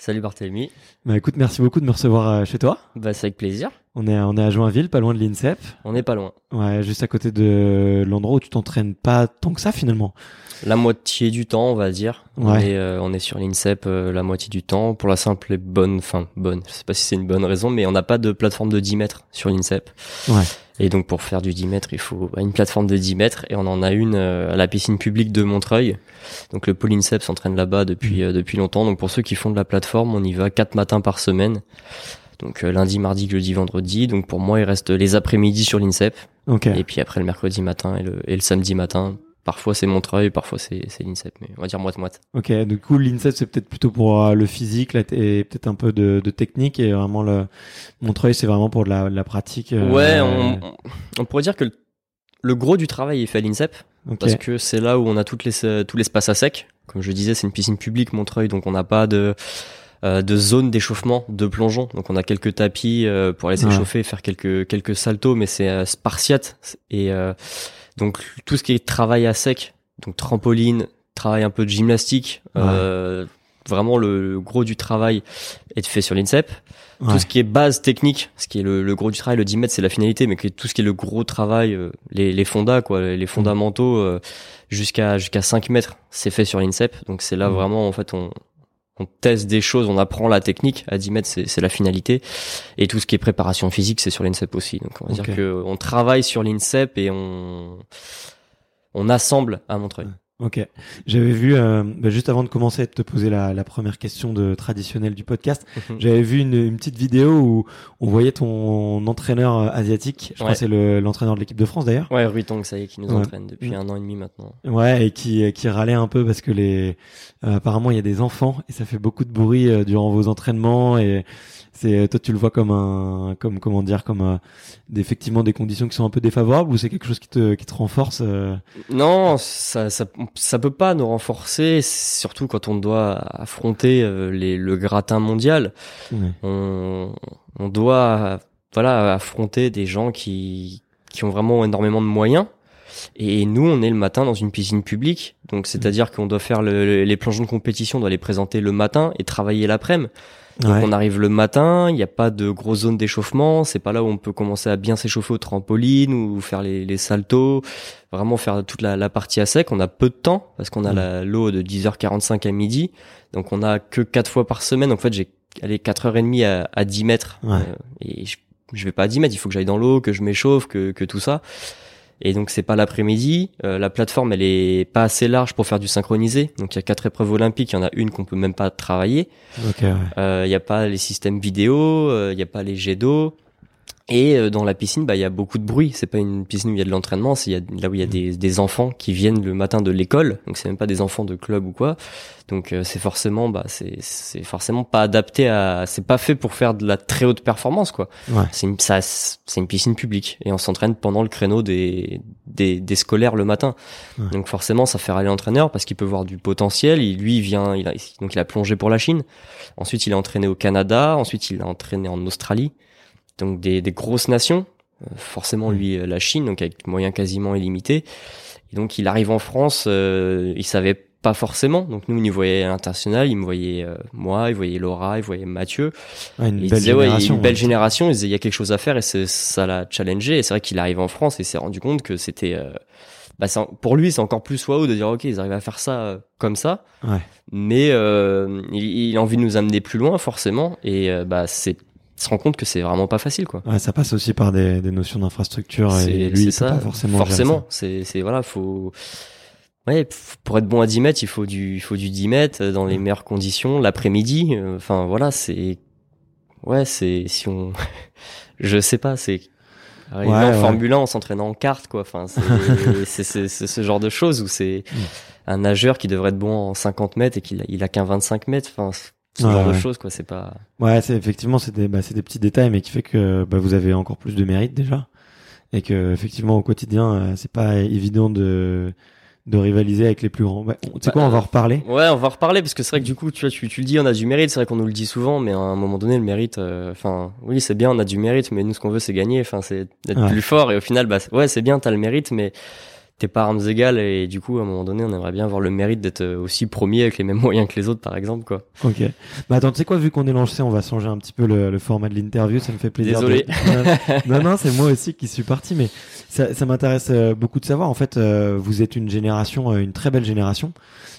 Salut Barthélemy. Bah écoute, merci beaucoup de me recevoir euh, chez toi. Bah c'est avec plaisir. On est, à, on est à Joinville, pas loin de l'INSEP. On n'est pas loin. Ouais, juste à côté de l'endroit où tu t'entraînes pas tant que ça finalement. La moitié du temps, on va dire. Ouais. On, est, euh, on est sur l'INSEP euh, la moitié du temps pour la simple et bonne, enfin bonne, je sais pas si c'est une bonne raison, mais on n'a pas de plateforme de 10 mètres sur l'INSEP. Ouais. Et donc pour faire du 10 mètres, il faut une plateforme de 10 mètres et on en a une euh, à la piscine publique de Montreuil. Donc le pôle INSEP s'entraîne là-bas depuis euh, depuis longtemps. Donc pour ceux qui font de la plateforme, on y va quatre matins par semaine. Donc euh, lundi, mardi, jeudi, vendredi. Donc pour moi, il reste les après-midi sur l'INSEP Ok. et puis après le mercredi matin et le, et le samedi matin. Parfois c'est Montreuil, parfois c'est l'INSEP, mais on va dire moite moite. Ok. Du coup, l'INSEP c'est peut-être plutôt pour euh, le physique là, et peut-être un peu de, de technique et vraiment le Montreuil c'est vraiment pour de la, de la pratique. euh, Ouais, on, on- pourrait dire que le, le gros du travail est fait à l'INSEP Ok. parce que c'est là où on a toutes les, tout l'espace à sec. Comme je disais, c'est une piscine publique Montreuil, donc on n'a pas de euh, de zone d'échauffement, de plongeon. Donc on a quelques tapis euh, pour aller Ouais. s'échauffer, faire quelques quelques saltos, mais c'est euh, spartiate et euh, donc tout ce qui est travail à sec, donc trampoline, travail un peu de gymnastique. Ouais. euh, vraiment le, le gros du travail est fait sur l'INSEP. Ouais. Tout ce qui est base technique, ce qui est le, le gros du travail, le 10 mètres, c'est la finalité, mais que tout ce qui est le gros travail, euh, les, les fondas, quoi, les fondamentaux, euh, jusqu'à jusqu'à 5 mètres, c'est fait sur l'INSEP. Donc c'est là Mhm. vraiment, en fait, on, on teste des choses, on apprend la technique. À 10 mètres, c'est la finalité. Et tout ce qui est préparation physique, c'est sur l'INSEP aussi. Donc on va dire que on travaille sur l'INSEP et on on assemble à Montreuil. Ok. J'avais vu euh, bah, juste avant de commencer de te poser la, la première question de traditionnelle du podcast, Mhm. j'avais vu une, une petite vidéo où on voyait ton entraîneur euh, asiatique. Je crois Ouais. que c'est le- l'entraîneur de l'équipe de France d'ailleurs. Ouais, Rui Tong, ça y est, qui nous Ouais. entraîne depuis un an et demi maintenant. Ouais, et qui qui râlait un peu parce que les euh, apparemment il y a des enfants et ça fait beaucoup de bruit euh, durant vos entraînements et c'est toi tu le vois comme un comme comment dire comme euh, effectivement des conditions qui sont un peu défavorables ou c'est quelque chose qui te qui te renforce euh, Non, ça, ça, ça peut pas nous renforcer, surtout quand on doit affronter euh, les, le gratin mondial. ouais. On, on doit, voilà, affronter des gens qui, qui ont vraiment énormément de moyens. Et nous, on est le matin dans une piscine publique, donc c'est-à-dire qu'on doit faire le- le- les plongeons de compétition, on doit les présenter le matin et travailler l'après-midi. Donc on arrive le matin, il n'y a pas de grosse zone d'échauffement, c'est pas là où on peut commencer à bien s'échauffer au trampoline ou faire les, les saltos, vraiment faire toute la, la, partie à sec. On a peu de temps parce qu'on a la l'eau de 10h45 à midi, donc on a que quatre fois par semaine. En fait, j'ai allé 4h30 à, à 10 mètres Ouais. Euh, et je, je vais pas à 10 mètres, il faut que j'aille dans l'eau, que je m'échauffe, que, que tout ça. Et donc c'est pas l'après-midi. Euh, la plateforme elle est pas assez large pour faire du synchronisé. Donc il y a quatre épreuves olympiques, il y en a une qu'on peut même pas travailler. Ok, ouais. Euh, Il y a pas les systèmes vidéo, euh, il y a pas les jets d'eau. Et euh, dans la piscine, bah il y a beaucoup de bruit. C'est pas une piscine où il y a de l'entraînement, c'est là où il y a des, des enfants qui viennent le matin de l'école. Donc c'est même pas des enfants de club ou quoi. Donc euh, c'est forcément bah c'est c'est forcément pas adapté à c'est pas fait pour faire de la très haute performance quoi. Ouais. C'est une ça c'est une piscine publique et on s'entraîne pendant le créneau des des, des scolaires le matin. Ouais. Donc forcément ça fait râler l'entraîneur parce qu'il peut voir du potentiel, il lui il vient il a donc il a plongé pour la Chine. Ensuite il a entraîné au Canada, ensuite il a entraîné en Australie. Donc des des grosses nations. Euh, Forcément lui euh, la Chine donc avec moyens quasiment illimités. Et donc il arrive en France, euh, il savait pas forcément. Donc nous, il nous voyait à l'international, il me voyait euh, moi, il voyait Laura, il voyait Mathieu. Ouais, une belle disait, ouais, génération. une belle génération. Il disait, il y a quelque chose à faire et ça l'a challengé. Et c'est vrai qu'il arrive en France et s'est rendu compte que c'était, euh, bah, pour lui, c'est encore plus waouh de dire, ok, ils arrivent à faire ça euh, comme ça. Ouais. Mais euh, il, il a envie de nous amener plus loin, forcément. Et bah, c'est, se rend compte que c'est vraiment pas facile, quoi. Ouais, ça passe aussi par des, des notions d'infrastructure et lui, c'est il peut ça. pas forcément. Forcément, c'est c'est voilà, faut ouais, pour être bon à 10 mètres, il faut du il faut du 10 mètres euh, dans les meilleures conditions l'après-midi. euh, Enfin voilà, c'est ouais, c'est si on je sais pas, c'est Ouais, en ouais. Formule 1 en s'entraînant en kart quoi. Enfin c'est c'est c'est c'est ce genre de choses où c'est Mm. un nageur qui devrait être bon en 50 mètres et qu'il a, il a qu'un 25 mètres. Enfin ce Ouais, genre de choses quoi, c'est pas. Ouais, c'est effectivement c'est des bah, c'est des petits détails, mais qui fait que bah, vous avez encore plus de mérite déjà, et que effectivement au quotidien euh, c'est pas évident de de rivaliser avec les plus grands. Bah, tu sais quoi, on va en reparler. Ouais, on va en reparler parce que c'est vrai que du coup, tu vois, tu, tu le dis, on a du mérite. C'est vrai qu'on nous le dit souvent, mais à un moment donné, le mérite, euh, enfin, oui, c'est bien, on a du mérite, mais nous, ce qu'on veut, c'est gagner. Enfin, c'est d'être Ouais. plus fort. Et au final, bah, ouais, c'est bien, t'as le mérite, mais t'es pas armes égales. Et du coup, à un moment donné, on aimerait bien avoir le mérite d'être euh, aussi premier avec les mêmes moyens que les autres, par exemple, quoi. Ok. Bah attends, tu sais quoi, vu qu'on est lancé, on va changer un petit peu le, le format de l'interview. Ça me fait plaisir. Désolé. de- non, non, c'est moi aussi qui suis parti, mais ça, ça m'intéresse euh, beaucoup de savoir. En fait, euh, vous êtes une génération, euh, une très belle génération,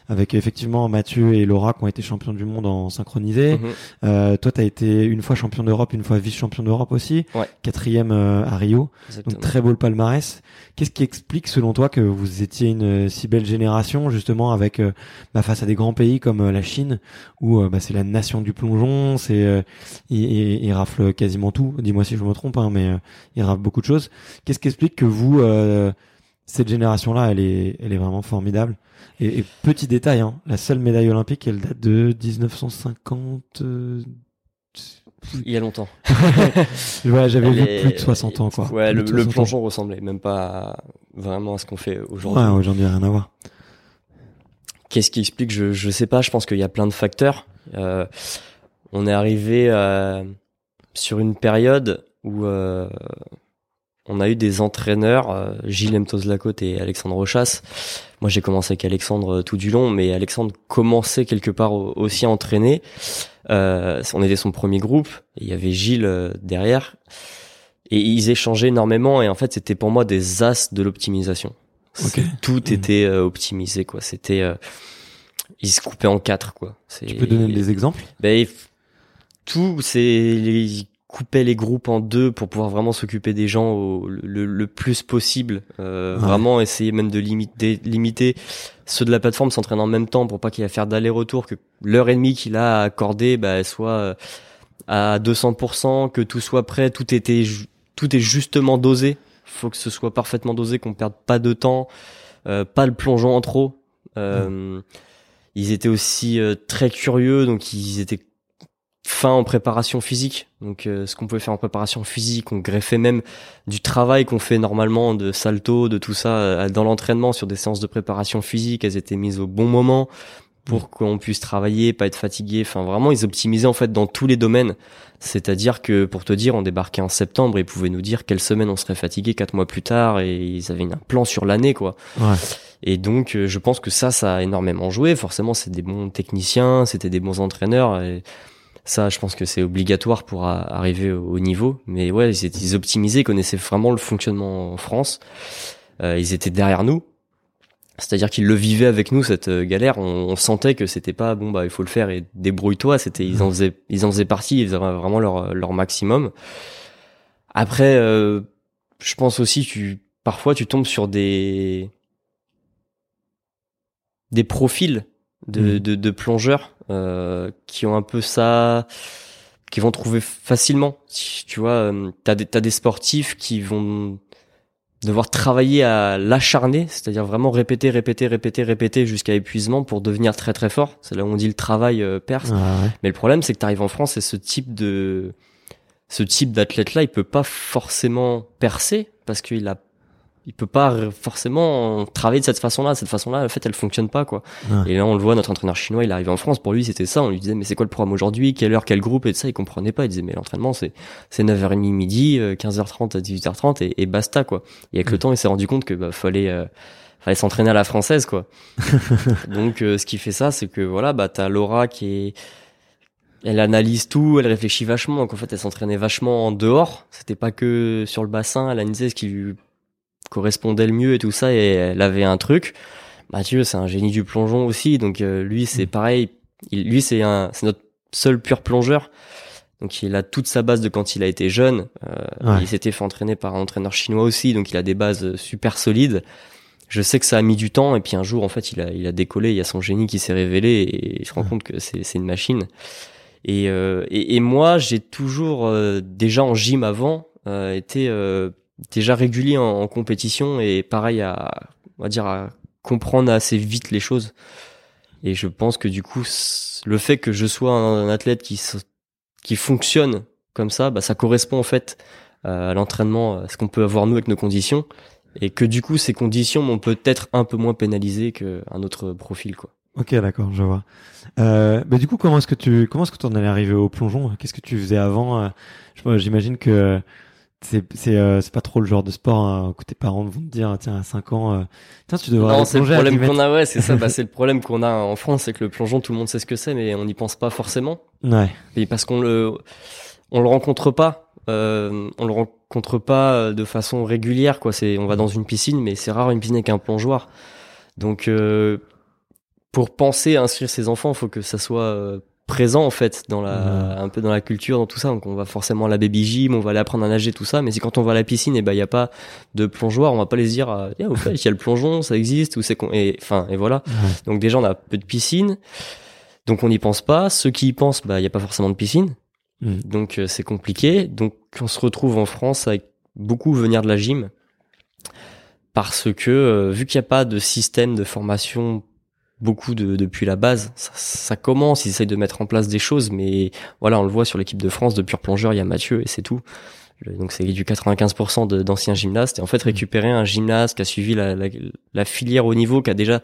avec effectivement Mathieu et Laura qui ont été champions du monde en synchronisé. Mhm. Euh, toi, t'as été une fois champion d'Europe, une fois vice-champion d'Europe aussi. Ouais. Quatrième euh, à Rio. Exactement. Donc très beau le palmarès. Qu'est-ce qui explique selon toi que vous étiez une si belle génération justement avec bah, face à des grands pays comme la Chine où bah, c'est la nation du plongeon, c'est euh, il, il- il rafle quasiment tout. Dis-moi si je me trompe, hein, mais euh, il rafle beaucoup de choses. Qu'est-ce qui explique que vous euh, cette génération-là, elle est elle est vraiment formidable. Et, et petit détail, hein, la seule médaille olympique, elle date de 1950. euh, Il y a longtemps. Ouais, j'avais vu plus de 60 ans, quoi. Ouais, le, le 60 ans. plongeon ressemblait même pas vraiment à ce qu'on fait aujourd'hui. Ouais, aujourd'hui, rien à voir. Qu'est-ce qui explique je, je sais pas, je pense qu'il y a plein de facteurs. Euh, on est arrivé euh, sur une période où euh, on a eu des entraîneurs, euh, Gilles Mtos-Lacote et Alexandre Rochas. Moi, j'ai commencé avec Alexandre euh, tout du long, mais Alexandre commençait quelque part au- aussi à entraîner. Euh, on était son premier groupe, et il y avait Gilles euh, derrière. Et ils échangeaient énormément, et en fait, c'était pour moi des as de l'optimisation. Tout Mhm. était optimisé, quoi. C'était... euh, ils se coupaient en quatre, quoi. Tu peux donner des exemples? Ben, tout, c'est ils coupaient les groupes en deux pour pouvoir vraiment s'occuper des gens au, le, le plus possible. Euh, Ouais. Vraiment essayer même de limiter, limiter ceux de la plateforme s'entraînent en même temps pour pas qu'il y ait à faire d'aller-retour, que l'heure et demie qu'il a accordé bah, soit euh, à 200%, que tout soit prêt, tout était tout est justement dosé. Faut que ce soit parfaitement dosé, qu'on perde pas de temps, euh, pas le plongeon en trop. Euh, Ils étaient aussi euh, très curieux, donc ils étaient en préparation physique. Donc euh, ce qu'on pouvait faire en préparation physique, on greffait même du travail qu'on fait normalement de salto, de tout ça euh, dans l'entraînement sur des séances de préparation physique. Elles étaient mises au bon moment pour qu'on puisse travailler, pas être fatigué. Enfin vraiment, ils optimisaient en fait dans tous les domaines. C'est-à-dire que pour te dire, on débarquait en septembre et ils pouvaient nous dire quelle semaine on serait fatigué quatre mois plus tard et ils avaient un plan sur l'année quoi. Ouais. Et donc, euh, je pense que ça, ça a énormément joué. Forcément, c'est des bons techniciens, c'était des bons entraîneurs. Et Ça, je pense que c'est obligatoire pour arriver au niveau. Mais ouais, ils, étaient, ils optimisaient, connaissaient vraiment le fonctionnement en France. Euh, ils étaient derrière nous. C'est-à-dire qu'ils le vivaient avec nous cette euh, galère. On, sentait que c'était pas bon bah il faut le faire et débrouille-toi. C'était ils en faisaient ils en faisaient partie. Ils faisaient vraiment leur leur maximum. Après, euh, je pense aussi tu parfois tu tombes sur des des profils de, mmh. de, de plongeurs euh, qui ont un peu ça, qui vont trouver facilement. Tu vois, euh, t'as des, t'as des sportifs qui vont devoir travailler à l'acharner, c'est-à-dire vraiment répéter, répéter, répéter, répéter jusqu'à épuisement pour devenir très très fort. C'est là où on dit le travail euh, perce. Mais le problème, c'est que tu arrives en France et ce type de ce type d'athlète-là, il peut pas forcément percer parce qu'il a il peut pas forcément travailler de cette façon-là. Cette façon-là, en fait, elle fonctionne pas, quoi. Et là, on le voit, notre entraîneur chinois, il arrive en France. Pour lui, c'était ça. On lui disait, mais c'est quoi le programme aujourd'hui? Quelle heure, quel groupe? Et ça, il comprenait pas. Il disait, mais l'entraînement, c'est, c'est 9h30 midi, 15h30 euh, à 18h30 et, et basta, quoi. Et avec le temps, il s'est rendu compte que, bah, fallait, euh, fallait s'entraîner à la française, quoi. Donc, euh, ce qui fait ça, c'est que, voilà, bah, t'as Laura qui est, elle analyse tout, elle réfléchit vachement. Donc, en fait, elle s'entraînait vachement en dehors. C'était pas que sur le bassin. Elle analysait ce qui lui correspondait le mieux et tout ça et elle avait un truc. Mathieu, c'est un génie du plongeon aussi, donc euh, lui c'est mm. pareil. lui c'est un, c'est notre seul pur plongeur. Donc il a toute sa base de quand il a été jeune. Euh, Il s'était fait entraîner par un entraîneur chinois aussi, donc il a des bases super solides. Je sais que ça a mis du temps et puis un jour en fait il a il a décollé. Il y a son génie qui s'est révélé et je me rends compte que c'est c'est une machine. Et, euh, et, et moi j'ai toujours euh, déjà en gym avant été déjà régulier en, compétition et pareil à, on va dire, à comprendre assez vite les choses. Et je pense que du coup, le fait que je sois un, athlète qui, qui fonctionne comme ça, bah, ça correspond en fait à l'entraînement, à ce qu'on peut avoir nous avec nos conditions. Et que du coup, ces conditions m'ont peut-être un peu moins pénalisé qu'un autre profil, quoi. Ok, d'accord, je vois. Euh, mais du coup, comment est-ce que tu, comment est-ce que tu en es arrivé au plongeon? Qu'est-ce que tu faisais avant? Euh, J'imagine que c'est c'est euh, c'est pas trop le genre de sport hein, que tes parents vont te dire tiens à 5 ans euh, tiens tu devrais non c'est le problème qu'on a ouais c'est ça bah c'est le problème qu'on a en France c'est que le plongeon tout le monde sait ce que c'est mais on n'y pense pas forcément. Ouais. Et parce qu'on le on le rencontre pas euh, on le rencontre pas euh, de façon régulière quoi. C'est on va dans une piscine mais c'est rare une piscine avec un plongeoir. Donc euh, pour penser à inscrire ses enfants faut que ça soit présent en fait dans la un peu dans la culture dans tout ça. Donc on va forcément à la baby gym on va aller apprendre à nager tout ça. Mais si quand on va à la piscine et eh ben il y a pas de plongeoir. On va pas les dire ah, au fait il y a le plongeon ça existe ou c'est et enfin et voilà. Donc déjà on a peu de piscine. Donc on n'y pense pas. Ceux qui y pensent bah il y a pas forcément de piscine. Mm. donc euh, c'est compliqué. Donc on se retrouve en France avec beaucoup venir de la gym. Parce que euh, vu qu'il n'y a pas de système de formation beaucoup de, depuis la base. Ça, ça, commence, ils essayent de mettre en place des choses, mais voilà, on le voit sur l'équipe de France de pur plongeur, il y a Mathieu et c'est tout. Donc c'est du 95% d'anciens gymnastes. Et en fait, récupérer un gymnaste qui a suivi la, la, la filière au niveau, qui a déjà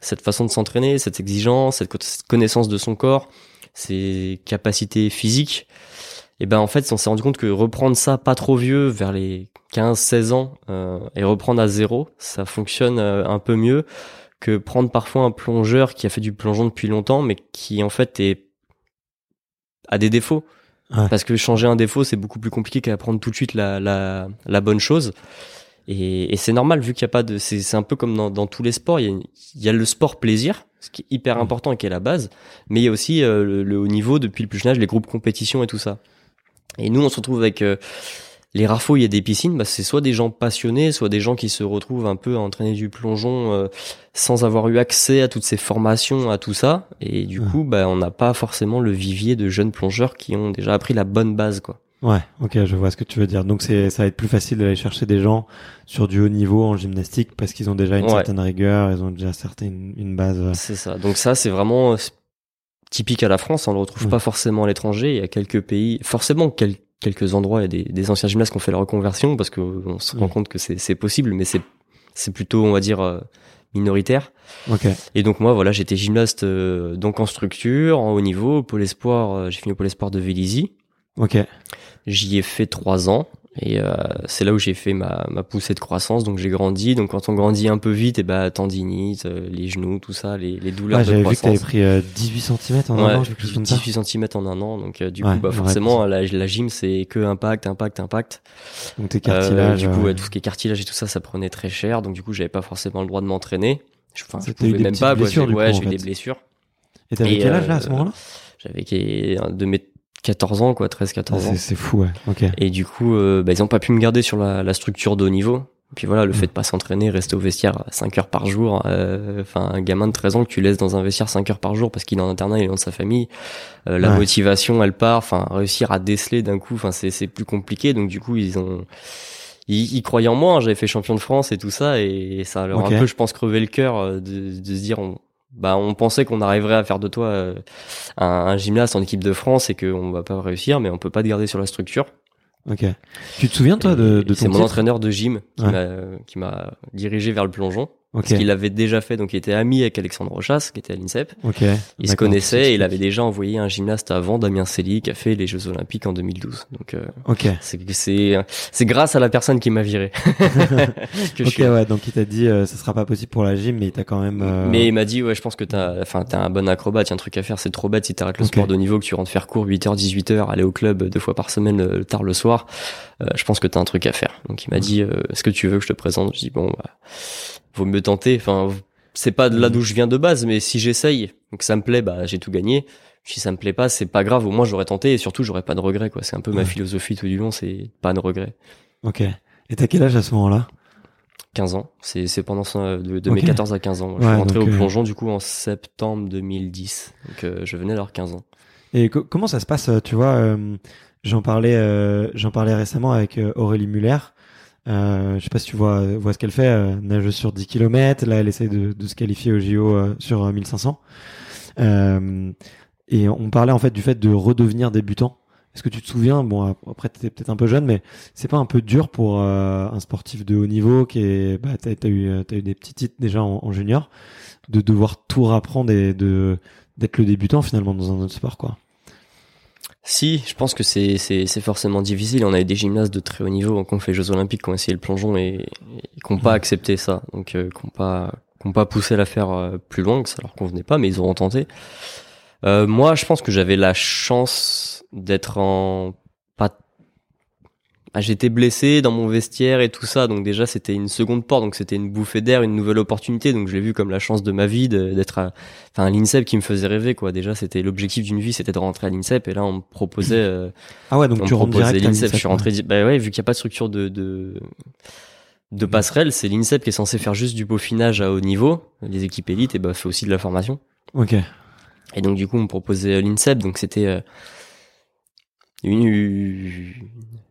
cette façon de s'entraîner, cette exigence, cette connaissance de son corps, ses capacités physiques, et ben en fait, on s'est rendu compte que reprendre ça pas trop vieux, vers les 15-16 ans, euh, et reprendre à zéro, ça fonctionne euh, un peu mieux que prendre parfois un plongeur qui a fait du plongeon depuis longtemps, mais qui en fait est a des défauts. Parce que changer un défaut, c'est beaucoup plus compliqué qu'apprendre tout de suite la, la, la bonne chose. Et, et c'est normal vu qu'il n'y a pas de. C'est un peu comme dans, dans tous les sports. Il y, a, il y, a, le sport plaisir, ce qui est hyper important et qui est la base. Mais il y a aussi euh, le, haut niveau depuis le plus jeune âge, les groupes compétition et tout ça. Et nous, on se retrouve avec euh, les rafos, il y a des piscines, bah, c'est soit des gens passionnés, soit des gens qui se retrouvent un peu à entraîner du plongeon euh, sans avoir eu accès à toutes ces formations, à tout ça. Et du coup, bah, on n'a pas forcément le vivier de jeunes plongeurs qui ont déjà appris la bonne base, quoi. Ouais, ok, je vois ce que tu veux dire. Donc c'est, ça va être plus facile d'aller chercher des gens sur du haut niveau en gymnastique parce qu'ils ont déjà une certaine rigueur, ils ont déjà certaine une base. C'est ça. Donc ça, c'est vraiment typique à la France. On le retrouve pas forcément à l'étranger. Il y a quelques pays, forcément quelques quelques endroits, il y a des, des anciens gymnastes qui ont fait la reconversion parce qu'on se rend compte que c'est possible, mais c'est c'est plutôt, on va dire, euh, minoritaire. Okay. Et donc moi, voilà, j'étais gymnaste euh, donc en structure, en haut niveau, au pôle espoir. Euh, j'ai fini au pôle espoir de Vélizy. Ok. J'y ai fait trois ans. Et euh, c'est là où j'ai fait ma, ma poussée de croissance, donc j'ai grandi. Donc quand on grandit un peu vite, et bah tendinite, euh, les genoux, tout ça, les, les douleurs Ah, de j'avais vu que t'avais pris euh, 18 cm en Ouais, un an, quelque chose comme ça. 18 cm en un an, donc euh, du Ouais, coup, bah, ouais, forcément, la, la gym, c'est que impact, impact, impact. Donc tes Euh, cartilages. du coup, euh, ouais, tout ce qui est cartilage et tout ça, ça prenait très cher, donc du coup, j'avais pas forcément le droit de m'entraîner. Je- Enfin, je pouvais même pas, quoi. blessures, Ouais, j'ai eu des blessures. Et t'avais quel âge là à euh, ce moment-là? J'avais de mes 14 ans, quoi, 13, 14 ans. C'est fou, ouais. Ok. Et du coup, euh, bah, ils ont pas pu me garder sur la, la structure de haut niveau. Et puis voilà, le Mm. fait de pas s'entraîner, rester au vestiaire 5 heures par jour, euh, enfin un gamin de 13 ans que tu laisses dans un vestiaire 5 heures par jour parce qu'il est en internat, il est loin de sa famille, euh, la Ouais. motivation elle part, enfin réussir à déceler d'un coup, enfin c'est c'est plus compliqué. Donc du coup ils ont ils, ils croyaient en moi, hein. j'avais fait champion de France et tout ça et ça leur a un peu je pense crevé le cœur euh, de, de se dire on, bah on pensait qu'on arriverait à faire de toi euh, un, un gymnaste en équipe de France et qu'on va pas réussir mais on peut pas te garder sur la structure. Ok. Tu te souviens toi de, de C'est ton mon titre? entraîneur de gym qui Ouais. m'a qui m'a dirigé vers le plongeon. Ok. Parce qu'il l'avait déjà fait, donc il était ami avec Alexandre Rochas, qui était à l'INSEP. Ok. Ils se D'accord, connaissaient et il avait déjà envoyé un gymnaste avant, Damien Célie, qui a fait les Jeux Olympiques en 2012. Donc euh, Ok. c'est grâce à la personne qui m'a viré que je Ok, suis là. ouais. Donc il t'a dit, euh, ça sera pas possible pour la gym, mais il t'a quand même. euh, Mais il m'a dit, ouais, je pense que t'as, enfin, t'as un bon acrobate, y a un truc à faire, c'est trop bête si t'arrêtes le sport de haut niveau, que tu rentres faire cours 8h, 18h, aller au club deux fois par semaine, euh, tard le soir, euh, je pense que t'as un truc à faire. Donc il m'a dit, euh, est-ce que tu veux que je te présente? Je dis, bon, bah, vaut mieux tenter, enfin, c'est pas de là d'où je viens de base, mais si j'essaye, que ça me plaît, bah, j'ai tout gagné. Si ça me plaît pas, c'est pas grave, au moins j'aurais tenté et surtout j'aurais pas de regrets, quoi. C'est un peu ma philosophie tout du long, c'est pas de regrets. Ok. Et t'as quel âge à ce moment-là? 15 ans, c'est, c'est pendant ça, de, mes 14 à 15 ans. Je Ouais, suis rentré donc, au euh, plongeon du coup en septembre 2010. Donc euh, je venais d'avoir 15 ans. Et co- comment ça se passe euh, Tu vois, euh, j'en parlais, j'en parlais récemment avec Aurélie Muller. Euh, je sais pas si tu vois, vois ce qu'elle fait, euh, nageuse sur 10 km. Là, elle essaye de, de se qualifier au JO euh, sur euh, 1500. Euh, et on parlait en fait du fait de redevenir débutant. Est-ce que tu te souviens Bon, après t'étais peut-être un peu jeune, mais c'est pas un peu dur pour euh, un sportif de haut niveau qui est, bah, t'as, eu, euh, eu des petits titres déjà en, en junior, de devoir tout rapprendre et de d'être le débutant finalement dans un autre sport, quoi? Si, je pense que c'est, c'est, c'est forcément difficile. On a eu des gymnastes de très haut niveau qui ont fait les Jeux Olympiques, qui ont essayé le plongeon et, et qui n'ont pas accepté ça. Donc euh, qui n'ont pas, qui ont pas poussé l'affaire euh, plus loin, que ça leur convenait pas, mais ils auront tenté. Euh, moi, je pense que j'avais la chance d'être en ah, j'étais blessé dans mon vestiaire et tout ça, donc déjà c'était une seconde porte, donc c'était une bouffée d'air, une nouvelle opportunité, donc je l'ai vu comme la chance de ma vie d'être à, enfin à l'INSEP qui me faisait rêver quoi. Déjà c'était l'objectif d'une vie, c'était de rentrer à l'INSEP et là on me proposait, euh, Ah ouais, donc on tu rentres direct à l'INSEP. Je suis rentré, bah ouais, vu qu'il n'y a pas de structure de de, de passerelle, c'est l'INSEP qui est censé faire juste du peaufinage à haut niveau, les équipes élites et bah fait aussi de la formation. Ok. Et donc du coup, on me proposait euh, l'INSEP, donc c'était euh, une,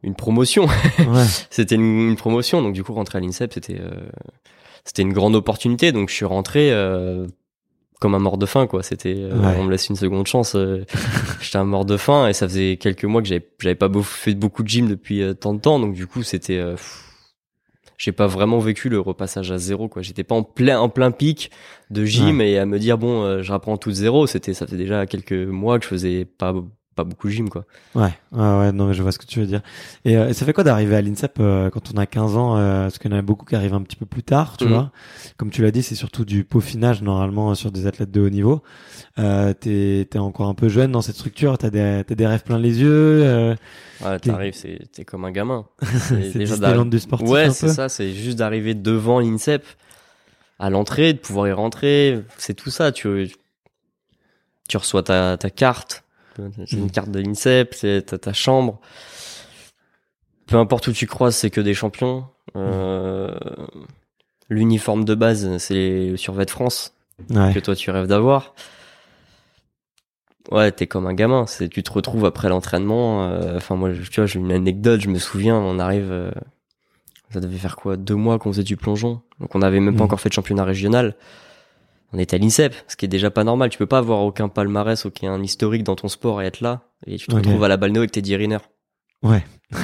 une promotion. Ouais. c'était une, une promotion, donc du coup, rentrer à l'INSEP, c'était euh, c'était une grande opportunité. Donc je suis rentré euh, comme un mort de faim, quoi. C'était, euh, Ouais. on me laisse une seconde chance. euh, J'étais un mort de faim et ça faisait quelques mois que j'avais j'avais pas beau- fait beaucoup de gym depuis euh, tant de temps, donc du coup, c'était euh, j'ai pas vraiment vécu le repassage à zéro quoi j'étais pas en plein en plein pic de gym et à me dire bon euh, je reprends tout de zéro c'était ça fait déjà quelques mois que je faisais pas pas beaucoup gym quoi Ouais, ouais, ouais, non, mais je vois ce que tu veux dire. Et euh, ça fait quoi d'arriver à l'INSEP euh, quand on a 15 ans euh, Parce qu'il y en a beaucoup qui arrivent un petit peu plus tard, tu Mhm. vois. Comme tu l'as dit, c'est surtout du peaufinage normalement sur des athlètes de haut niveau. Euh, t'es, encore un peu jeune dans cette structure, t'as des, des rêves plein les yeux. Euh, ouais, t'arrives t'es comme un gamin c'est déjà du sportif ouais c'est ça c'est juste d'arriver devant l'INSEP à l'entrée de pouvoir y rentrer c'est tout ça tu tu reçois ta ta carte c'est une Mhm. carte de l'INSEP c'est ta, ta chambre peu importe où tu croises c'est que des champions euh, l'uniforme de base c'est le survêt de France Ouais. que toi tu rêves d'avoir. Ouais, t'es comme un gamin. C'est, tu te retrouves après l'entraînement. euh, Enfin, moi, tu vois, j'ai une anecdote. Je me souviens, on arrive. euh, ça devait faire quoi Deux mois qu'on faisait du plongeon. Donc, on n'avait même pas Mhm. encore fait de championnat régional. On était à l'INSEP, ce qui est déjà pas normal. Tu peux pas avoir aucun palmarès, aucun historique dans ton sport et être là. Et tu te retrouves à la balnéo avec tes 10 runners. Ouais.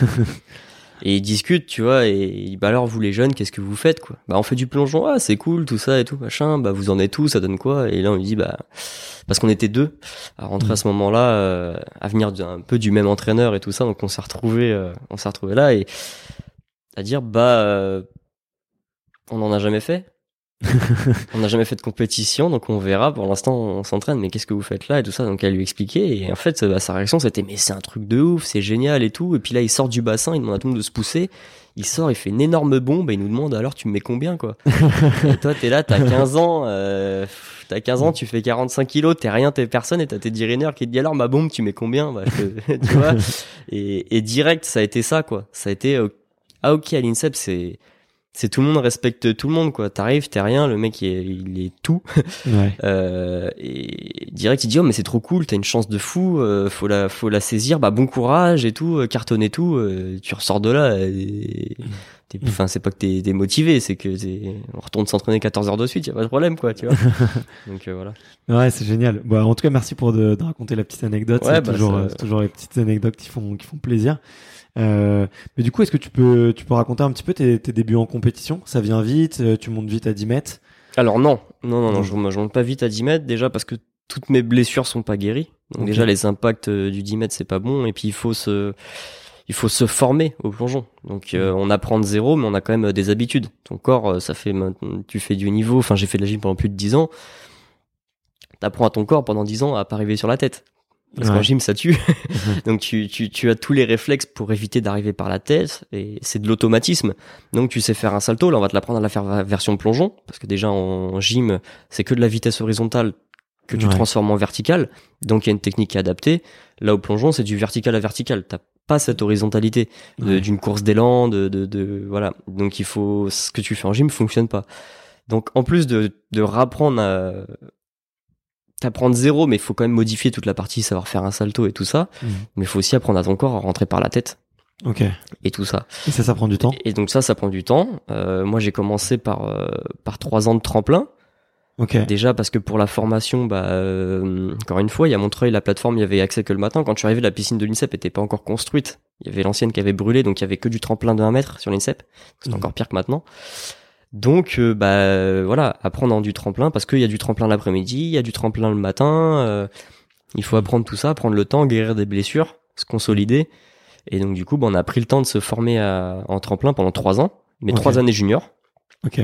Et ils discutent, tu vois, et bah alors vous les jeunes, qu'est-ce que vous faites quoi Bah on fait du plongeon, ah c'est cool, tout ça et tout machin. Bah vous en êtes où, ça donne quoi? Et là on lui dit bah parce qu'on était deux à rentrer à ce moment-là, euh, à venir un peu du même entraîneur et tout ça, donc on s'est retrouvé, euh, on s'est retrouvé là et à dire bah euh, on n'en a jamais fait. on n'a jamais fait de compétition, donc on verra. Pour l'instant, on s'entraîne, mais qu'est-ce que vous faites là et tout ça. Donc elle lui expliquait et en fait, bah, sa réaction c'était mais c'est un truc de ouf, c'est génial et tout. Et puis là, il sort du bassin, il demande à tout le monde de se pousser. Il sort, il fait une énorme bombe et il nous demande alors tu me mets combien quoi? et toi t'es là, t'as 15 ans, euh, t'as 15 ans, tu fais 45 kilos, t'es rien, t'es personne et t'as tes dirigeants qui te dit alors ma bombe tu mets combien, bah, tu vois. Et, et direct ça a été ça quoi. Ça a été euh, ah ok à l'INSEP c'est c'est tout le monde respecte tout le monde quoi. T'arrives t'es rien le mec il est, il est tout. Ouais. euh, et direct il dit oh mais c'est trop cool t'as une chance de fou euh, faut la faut la saisir. Bah bon courage et tout euh, cartonne et tout euh, tu ressors de là et enfin c'est pas que t'es t'es motivé c'est que on retourne s'entraîner 14 heures de suite y a pas de problème quoi tu vois. Donc euh, voilà. Ouais, c'est génial. Bon, en tout cas, merci pour de, de raconter la petite anecdote. Ouais, c'est bah, toujours, euh, toujours les petites anecdotes qui font, qui font plaisir. Euh, mais du coup, est-ce que tu peux, tu peux raconter un petit peu tes, tes débuts en compétition? Ça vient vite, euh, tu montes vite à 10 mètres? alors non. Non non non je, je monte pas vite à 10 mètres déjà parce que toutes mes blessures sont pas guéries. Donc déjà les impacts euh, du 10 mètres c'est pas bon. Et puis il faut se il faut se former au plongeon. Donc euh, on apprend de zéro, mais on a quand même euh, des habitudes. Ton corps, euh, ça fait tu fais du niveau. Enfin, j'ai fait de la gym pendant plus de 10 ans. T'apprends à ton corps pendant 10 ans à pas arriver sur la tête. Parce Ouais. qu'en gym, ça tue. Donc tu, tu, tu as tous les réflexes pour éviter d'arriver par la tête. Et c'est de l'automatisme. Donc tu sais faire un salto. Là, on va te l'apprendre à la faire version plongeon. Parce que déjà en gym, c'est que de la vitesse horizontale que tu Ouais. transformes en verticale. Donc il y a une technique qui est adaptée. Là, au plongeon, c'est du vertical à vertical. T'as pas cette horizontalité Ouais. d'une course d'élan, de, de, de voilà. Donc il faut ce que tu fais en gym fonctionne pas. Donc en plus de de rapprendre à t'apprendre zéro, mais il faut quand même modifier toute la partie, savoir faire un salto et tout ça. Mhm. Mais il faut aussi apprendre à ton corps à rentrer par la tête Ok. et tout ça. Et ça, ça prend du temps. Et donc ça, ça prend du temps. Euh, moi, j'ai commencé par euh, par trois ans de tremplin. Ok. Déjà parce que pour la formation, bah euh, encore une fois, il y a Montreuil, la plateforme, il y avait accès que le matin. Quand je suis arrivé, la piscine de l'INSEP était pas encore construite. Il y avait l'ancienne qui avait brûlé, donc il y avait que du tremplin de 1 mètre sur l'INSEP. C'est Mhm. encore pire que maintenant. Donc euh, bah euh, voilà, apprendre en du tremplin parce qu'il y a du tremplin l'après-midi, il y a du tremplin le matin. euh, il faut apprendre tout ça, prendre le temps, guérir des blessures, se consolider. Et donc du coup, bah, on a pris le temps de se former à- en tremplin pendant trois ans, mais trois années juniors. Ok.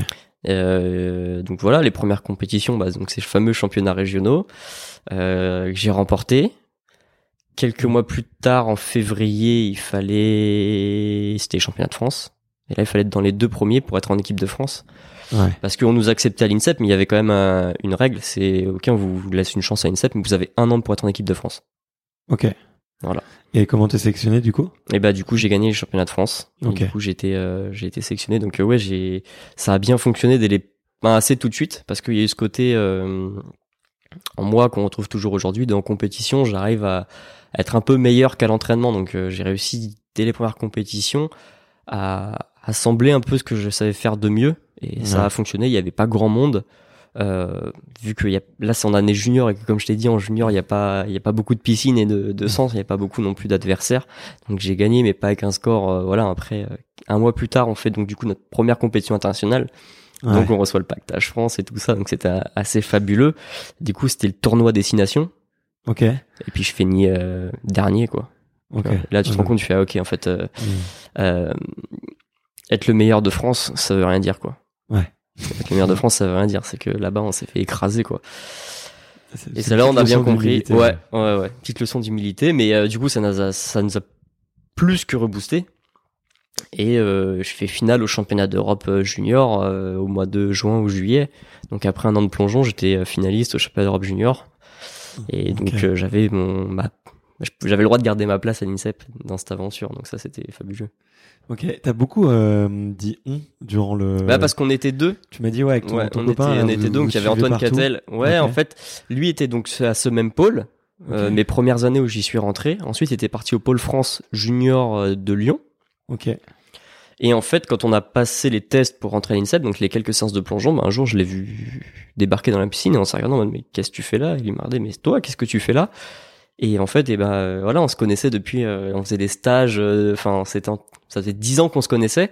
Euh, donc voilà, les premières compétitions, bah, donc ces fameux championnats régionaux euh, que j'ai remportés. Quelques mois plus tard, en février, il fallait, c'était les championnats de France. Et là, il fallait être dans les deux premiers pour être en équipe de France. Ouais. Parce qu'on nous acceptait à l'INSEP, mais il y avait quand même un- une règle, c'est ok, on vous laisse une chance à l'INSEP, mais vous avez un an pour être en équipe de France. Ok. Voilà. Et comment t'es sélectionné du coup? Et bah du coup j'ai gagné les championnats de France. Et Ok. du coup j'ai été euh, j'ai été sélectionné. Donc euh, ouais j'ai ça a bien fonctionné dès les ben, assez tout de suite parce qu'il y a eu ce côté euh, en moi qu'on retrouve toujours aujourd'hui. En compétition j'arrive à, à être un peu meilleur qu'à l'entraînement. Donc euh, j'ai réussi dès les premières compétitions à assembler un peu ce que je savais faire de mieux et ça a fonctionné. Il y avait pas grand monde. Euh, vu que y a, là c'est en année junior et que comme je t'ai dit en junior il y a pas il y a pas beaucoup de piscines et de, de sens il y a pas beaucoup non plus d'adversaires donc j'ai gagné mais pas avec un score euh, voilà après euh, un mois plus tard on fait donc du coup notre première compétition internationale Ouais. donc on reçoit le pactage France et tout ça donc c'était assez fabuleux du coup c'était le tournoi destination Ok. et puis je finis euh, dernier quoi Ok. là tu te rends compte tu fais ah, ok en fait euh, Mm. euh, être le meilleur de France ça veut rien dire quoi Ouais. Être le meilleur de France ça veut rien dire c'est que là-bas on s'est fait écraser quoi et c'est c'est là une on a bien compris. Ouais, ouais, ouais. Petite leçon d'humilité, mais euh, du coup ça nous a, ça nous a plus que reboosté. Et euh, je fais finale au championnat d'Europe euh, junior euh, au mois de juin ou juillet. Donc après un an de plongeon, j'étais finaliste au championnat d'Europe junior. Et donc j'avais mon, ma- j'avais le droit de garder ma place à l'INSEP dans cette aventure. Donc ça c'était fabuleux. Ok. T'as beaucoup euh, dit on durant le. Bah parce qu'on était deux. Tu m'as dit ouais avec ton, Ouais, ton on, copain. était, on était vous donc il y avait Antoine. Cattel. Ouais, en fait, lui était donc à ce même pôle. Euh, mes premières années où j'y suis rentré. Ensuite, il était parti au pôle France junior euh, de Lyon. Ok. Et en fait, quand on a passé les tests pour rentrer à l'INSEP, donc les quelques séances de plongeon, bah, un jour, je l'ai vu débarquer dans la piscine et on s'est regardé en mode, mais qu'est-ce que tu fais là? Il m'a regardé, mais toi, qu'est-ce que tu fais là? Et en fait, et ben euh, voilà, on se connaissait depuis, euh, on faisait des stages. euh, Enfin, c'était, en- ça faisait dix ans qu'on se connaissait.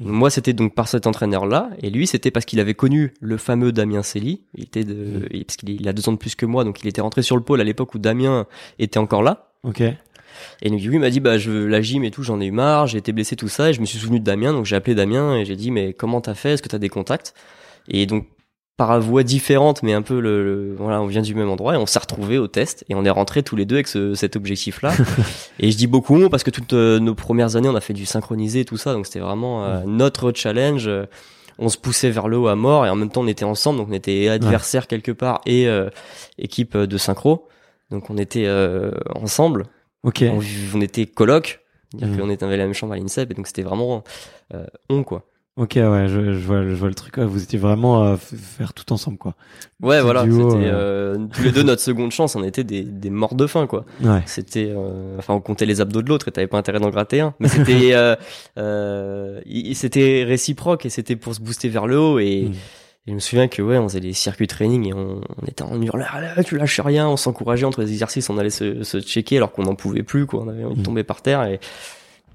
Mhm. Moi, c'était donc par cet entraîneur-là, et lui, c'était parce qu'il avait connu le fameux Damien Cély. Il était de, et- parce qu'il a deux ans de plus que moi, donc il était rentré sur le pôle à l'époque où Damien était encore là. Ok. Et donc lui il m'a dit bah je veux la gym et tout, j'en ai eu marre, j'ai été blessé tout ça et je me suis souvenu de Damien donc j'ai appelé Damien et j'ai dit mais comment t'as fait? Est-ce que t'as des contacts? Et donc par voie différente mais un peu le, le- voilà on vient du même endroit et on s'est retrouvés au test et on est rentrés tous les deux avec ce, cet objectif là et je dis beaucoup on parce que toutes euh, nos premières années on a fait du synchronisé et tout ça donc c'était vraiment euh, notre challenge euh, on se poussait vers le haut à mort et en même temps on était ensemble donc on était adversaires quelque part et euh, équipe de synchro donc on était euh, ensemble Ok. on, on était coloc, c'est-à-dire Mhm. qu'on était dans la même chambre à l'INSEP, et donc c'était vraiment euh, on quoi. Ok, ouais, je, je vois, je vois le truc. vous étiez vraiment à faire tout ensemble, quoi. Ouais, Petit voilà, duo, c'était euh. euh, tous les deux notre seconde chance, on était des, des morts de faim quoi. Ouais. C'était, euh, enfin, on comptait les abdos de l'autre et t'avais pas intérêt d'en gratter un, mais c'était, euh, euh, il- c'était réciproque et c'était pour se booster vers le haut et. Mhm. et je me souviens que ouais, on faisait des circuits training et on, on était en hurlant, Ah tu lâches rien, on s'encourageait entre les exercices, on allait se, se checker alors qu'on n'en pouvait plus, quoi. On avait envie de Mhm. tomber par terre et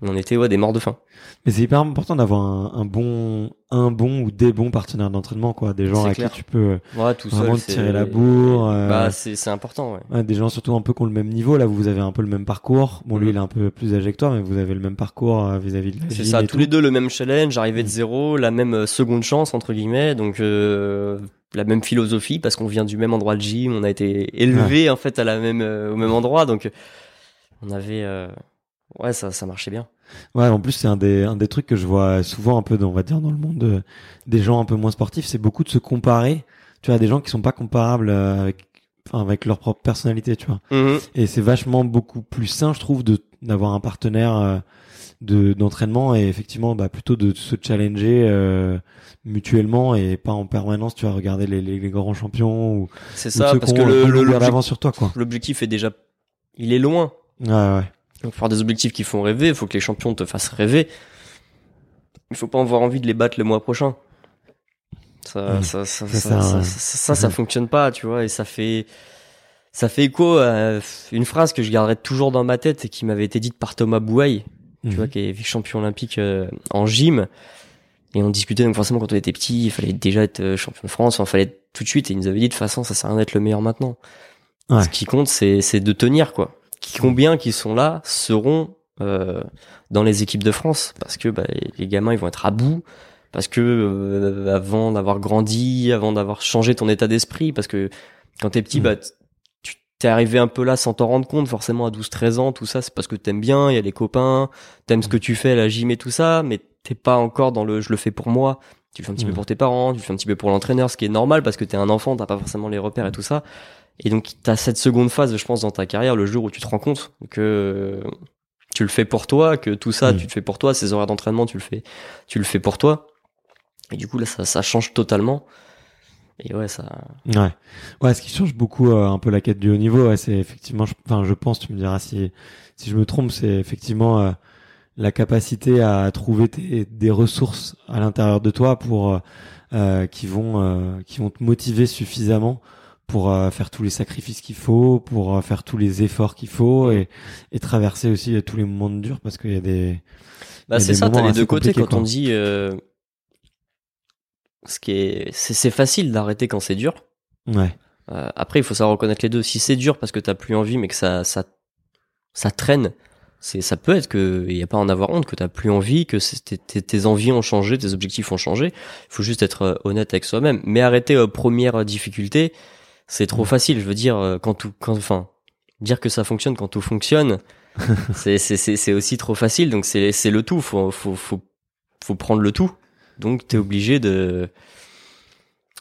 on était ouais des morts de faim. Mais c'est hyper important d'avoir un, un bon, un bon ou des bons partenaires d'entraînement, quoi. Des gens à clair. qui tu peux, Ouais, tout Vraiment seul, de tirer la bourre, euh, Bah, c'est important, ouais. ouais, des gens surtout un peu qui ont le même niveau. Là, vous avez un peu le même parcours. Bon, lui, Mhm. il est un peu plus âgé que toi, mais vous avez le même parcours euh, vis-à-vis de la C'est ça, tous tout. les deux le même challenge, arrivé de Mhm. zéro, la même euh, seconde chance entre guillemets, donc euh, la même philosophie parce qu'on vient du même endroit de gym, on a été élevé en fait à la même euh, au même endroit, donc on avait euh, ouais ça ça marchait bien. Ouais, en plus, c'est un des, un des trucs que je vois souvent un peu, dans, on va dire, dans le monde euh, des gens un peu moins sportifs, c'est beaucoup de se comparer. Tu vois, des gens qui sont pas comparables euh, avec, enfin, avec leur propre personnalité, tu vois. Et c'est vachement beaucoup plus sain, je trouve, de d'avoir un partenaire euh, de d'entraînement et effectivement, bah, plutôt de se challenger euh, mutuellement et pas en permanence, tu vois, regarder les, les, les grands champions ou, C'est ça parce que le d'avance sur toi, quoi. l'objectif est déjà il est loin. Ouais, ouais. Donc pour avoir des objectifs qui font rêver, il faut que les champions te fassent rêver. Il faut pas avoir envie de les battre le mois prochain. Ça, Mm. ça, ça, Ça ça, ça, ça, fonctionne pas, tu vois, et ça fait, ça fait écho à une phrase que je garderai toujours dans ma tête et qui m'avait été dite par Thomas Bouaille, tu Mhm. vois, qui est vice-champion olympique euh, en gym. Et on discutait, donc forcément, quand on était petit, il fallait déjà être euh, champion de France, enfin, il fallait être tout de suite, et il nous avait dit, de toute façon, ça sert à rien d'être le meilleur maintenant. Ouais. Ce qui compte, c'est, c'est de tenir, quoi. Qui, combien qui sont là seront euh, dans les équipes de France. Parce que bah, les gamins ils vont être à bout. Parce que euh, avant d'avoir grandi avant d'avoir changé ton état d'esprit parce que quand t'es petit Mhm. bah tu t'es arrivé un peu là sans t'en rendre compte forcément à 12 13 ans tout ça c'est parce que t'aimes bien il y a les copains t'aimes ce que tu fais la gym et tout ça mais t'es pas encore dans le je le fais pour moi tu le fais un petit peu pour tes parents tu le fais un petit peu pour l'entraîneur ce qui est normal parce que t'es un enfant t'as pas forcément les repères et tout ça et donc t'as cette seconde phase je pense dans ta carrière le jour où tu te rends compte que tu le fais pour toi, que tout ça, Mm. tu le fais pour toi, ces horaires d'entraînement, tu le fais, tu le fais pour toi. Et du coup, là, ça, ça change totalement. Et ouais, ça, Ouais. Ouais, ce qui change beaucoup euh, un peu la quête du haut niveau, ouais, c'est effectivement, je, enfin, je pense, tu me diras si, si je me trompe, c'est effectivement euh, la capacité à trouver tes- des ressources à l'intérieur de toi pour euh, euh, qui vont euh, qui vont te motiver suffisamment pour euh, faire tous les sacrifices qu'il faut, pour euh, faire tous les efforts qu'il faut et, et traverser aussi euh, tous les moments de dur parce qu'il y a des bah, c'est ça, t'as les deux côtés quand on dit, euh, ce qui est, c'est, c'est facile d'arrêter quand c'est dur. ouais Euh, après, il faut savoir reconnaître les deux. Si c'est dur parce que t'as plus envie, mais que ça, ça, ça traîne, c'est, ça peut être que, il y a pas à en avoir honte, que t'as plus envie, que tes, tes, tes envies ont changé, tes objectifs ont changé. Il faut juste être euh, honnête avec soi-même. Mais arrêter euh, première difficulté, c'est trop Mm. facile. Je veux dire, euh, quand tout, quand, enfin, dire que ça fonctionne quand tout fonctionne, c'est, c'est, c'est, c'est aussi trop facile. Donc c'est, c'est le tout. Faut, faut, faut, faut prendre le tout. Donc t'es obligé de,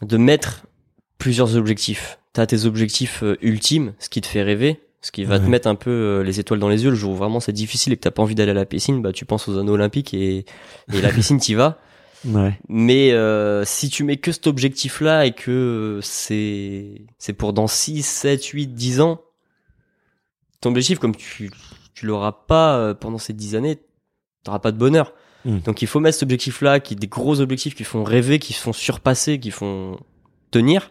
de mettre plusieurs objectifs. T'as tes objectifs euh, ultimes, ce qui te fait rêver, ce qui va te mettre un peu euh, les étoiles dans les yeux le jour où vraiment c'est difficile et que t'as pas envie d'aller à la piscine, bah tu penses aux anneaux olympiques et, et la piscine t'y vas. Ouais Mais euh, si tu mets que cet objectif-là et que c'est c'est pour dans 6, 7, 8, 10 ans, ton objectif, comme tu, tu l'auras pas euh, pendant ces 10 années, t'auras pas de bonheur. Mm. Donc il faut mettre cet objectif-là, qui des gros objectifs qui font rêver, qui font surpasser, qui font tenir.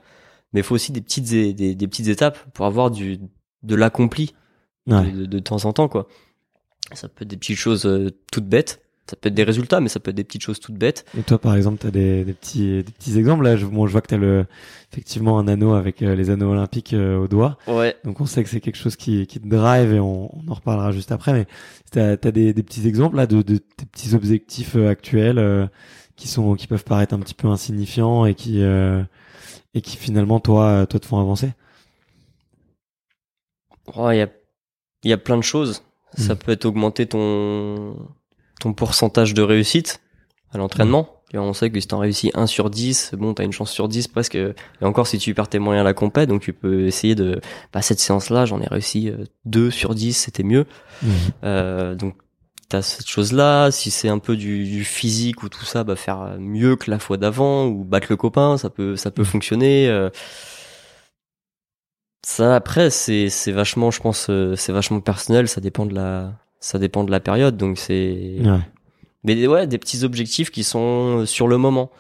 Mais il faut aussi des petites, des, des petites étapes pour avoir du, de l'accompli Ouais. de, de- de temps en temps quoi. Ça peut être des petites choses euh, toutes bêtes, ça peut être des résultats, mais ça peut être des petites choses toutes bêtes. Et toi, par exemple, t'as des, des petits, des petits exemples là. Je, bon, je vois que t'as le, effectivement, un anneau avec euh, les anneaux olympiques euh, au doigt. Ouais. Donc on sait que c'est quelque chose qui, qui te drive et on, on en reparlera juste après. Mais t'as as des, des petits exemples là de, de tes petits objectifs euh, actuels qui sont, qui peuvent paraître un petit peu insignifiants et qui, et qui finalement toi, toi te font avancer? Oh, Il y a, il y a plein de choses. Ça Mm. peut être augmenter ton, ton pourcentage de réussite à l'entraînement. On sait que si t'en réussis 1 sur 10, bon, t'as une chance sur 10 presque. Et encore, si tu perds tes moyens à la compète, donc tu peux essayer de, bah, cette séance-là, j'en ai réussi euh, 2 sur 10, c'était mieux. Euh, donc t'as cette chose-là. Si c'est un peu du, du physique ou tout ça, bah faire mieux que la fois d'avant ou battre le copain, ça peut ça peut Mhm. fonctionner. euh. Ça après c'est c'est vachement, je pense, euh, c'est vachement personnel. Ça dépend de la ça dépend de la période. Donc c'est Ouais. mais ouais des petits objectifs qui sont sur le moment.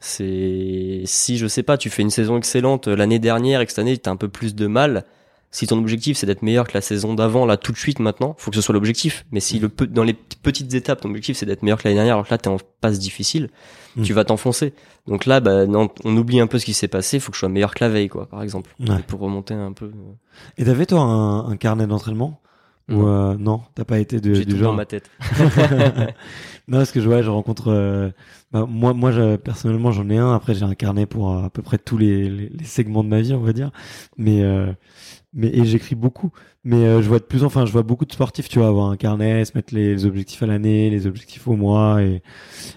C'est si je sais pas, tu fais une saison excellente euh, l'année dernière et que cette année t'as un peu plus de mal. Si ton objectif c'est d'être meilleur que la saison d'avant, là tout de suite maintenant, faut que ce soit l'objectif. Mais si le pe- dans les petites étapes ton objectif c'est d'être meilleur que l'année dernière, alors que là t'es en passe difficile, Mm. tu vas t'enfoncer. Donc là, bah non, on oublie un peu ce qui s'est passé. Faut que je sois meilleur que la veille, quoi, par exemple, Ouais. pour remonter un peu. euh, Et t'avais toi un, un carnet d'entraînement? Ou Non. euh, non T'as pas été de, J'ai du tout genre dans ma tête. non, parce que je vois, je rencontre. euh, bah, moi, moi, je, personnellement, j'en ai un. Après, j'ai un carnet pour euh, à peu près tous les, les, les segments de ma vie, on va dire. Mais, euh, mais et j'écris beaucoup. Mais je vois de plus en enfin, je vois beaucoup de sportifs, tu vois, avoir un carnet, se mettre les, les objectifs à l'année, les objectifs au mois, et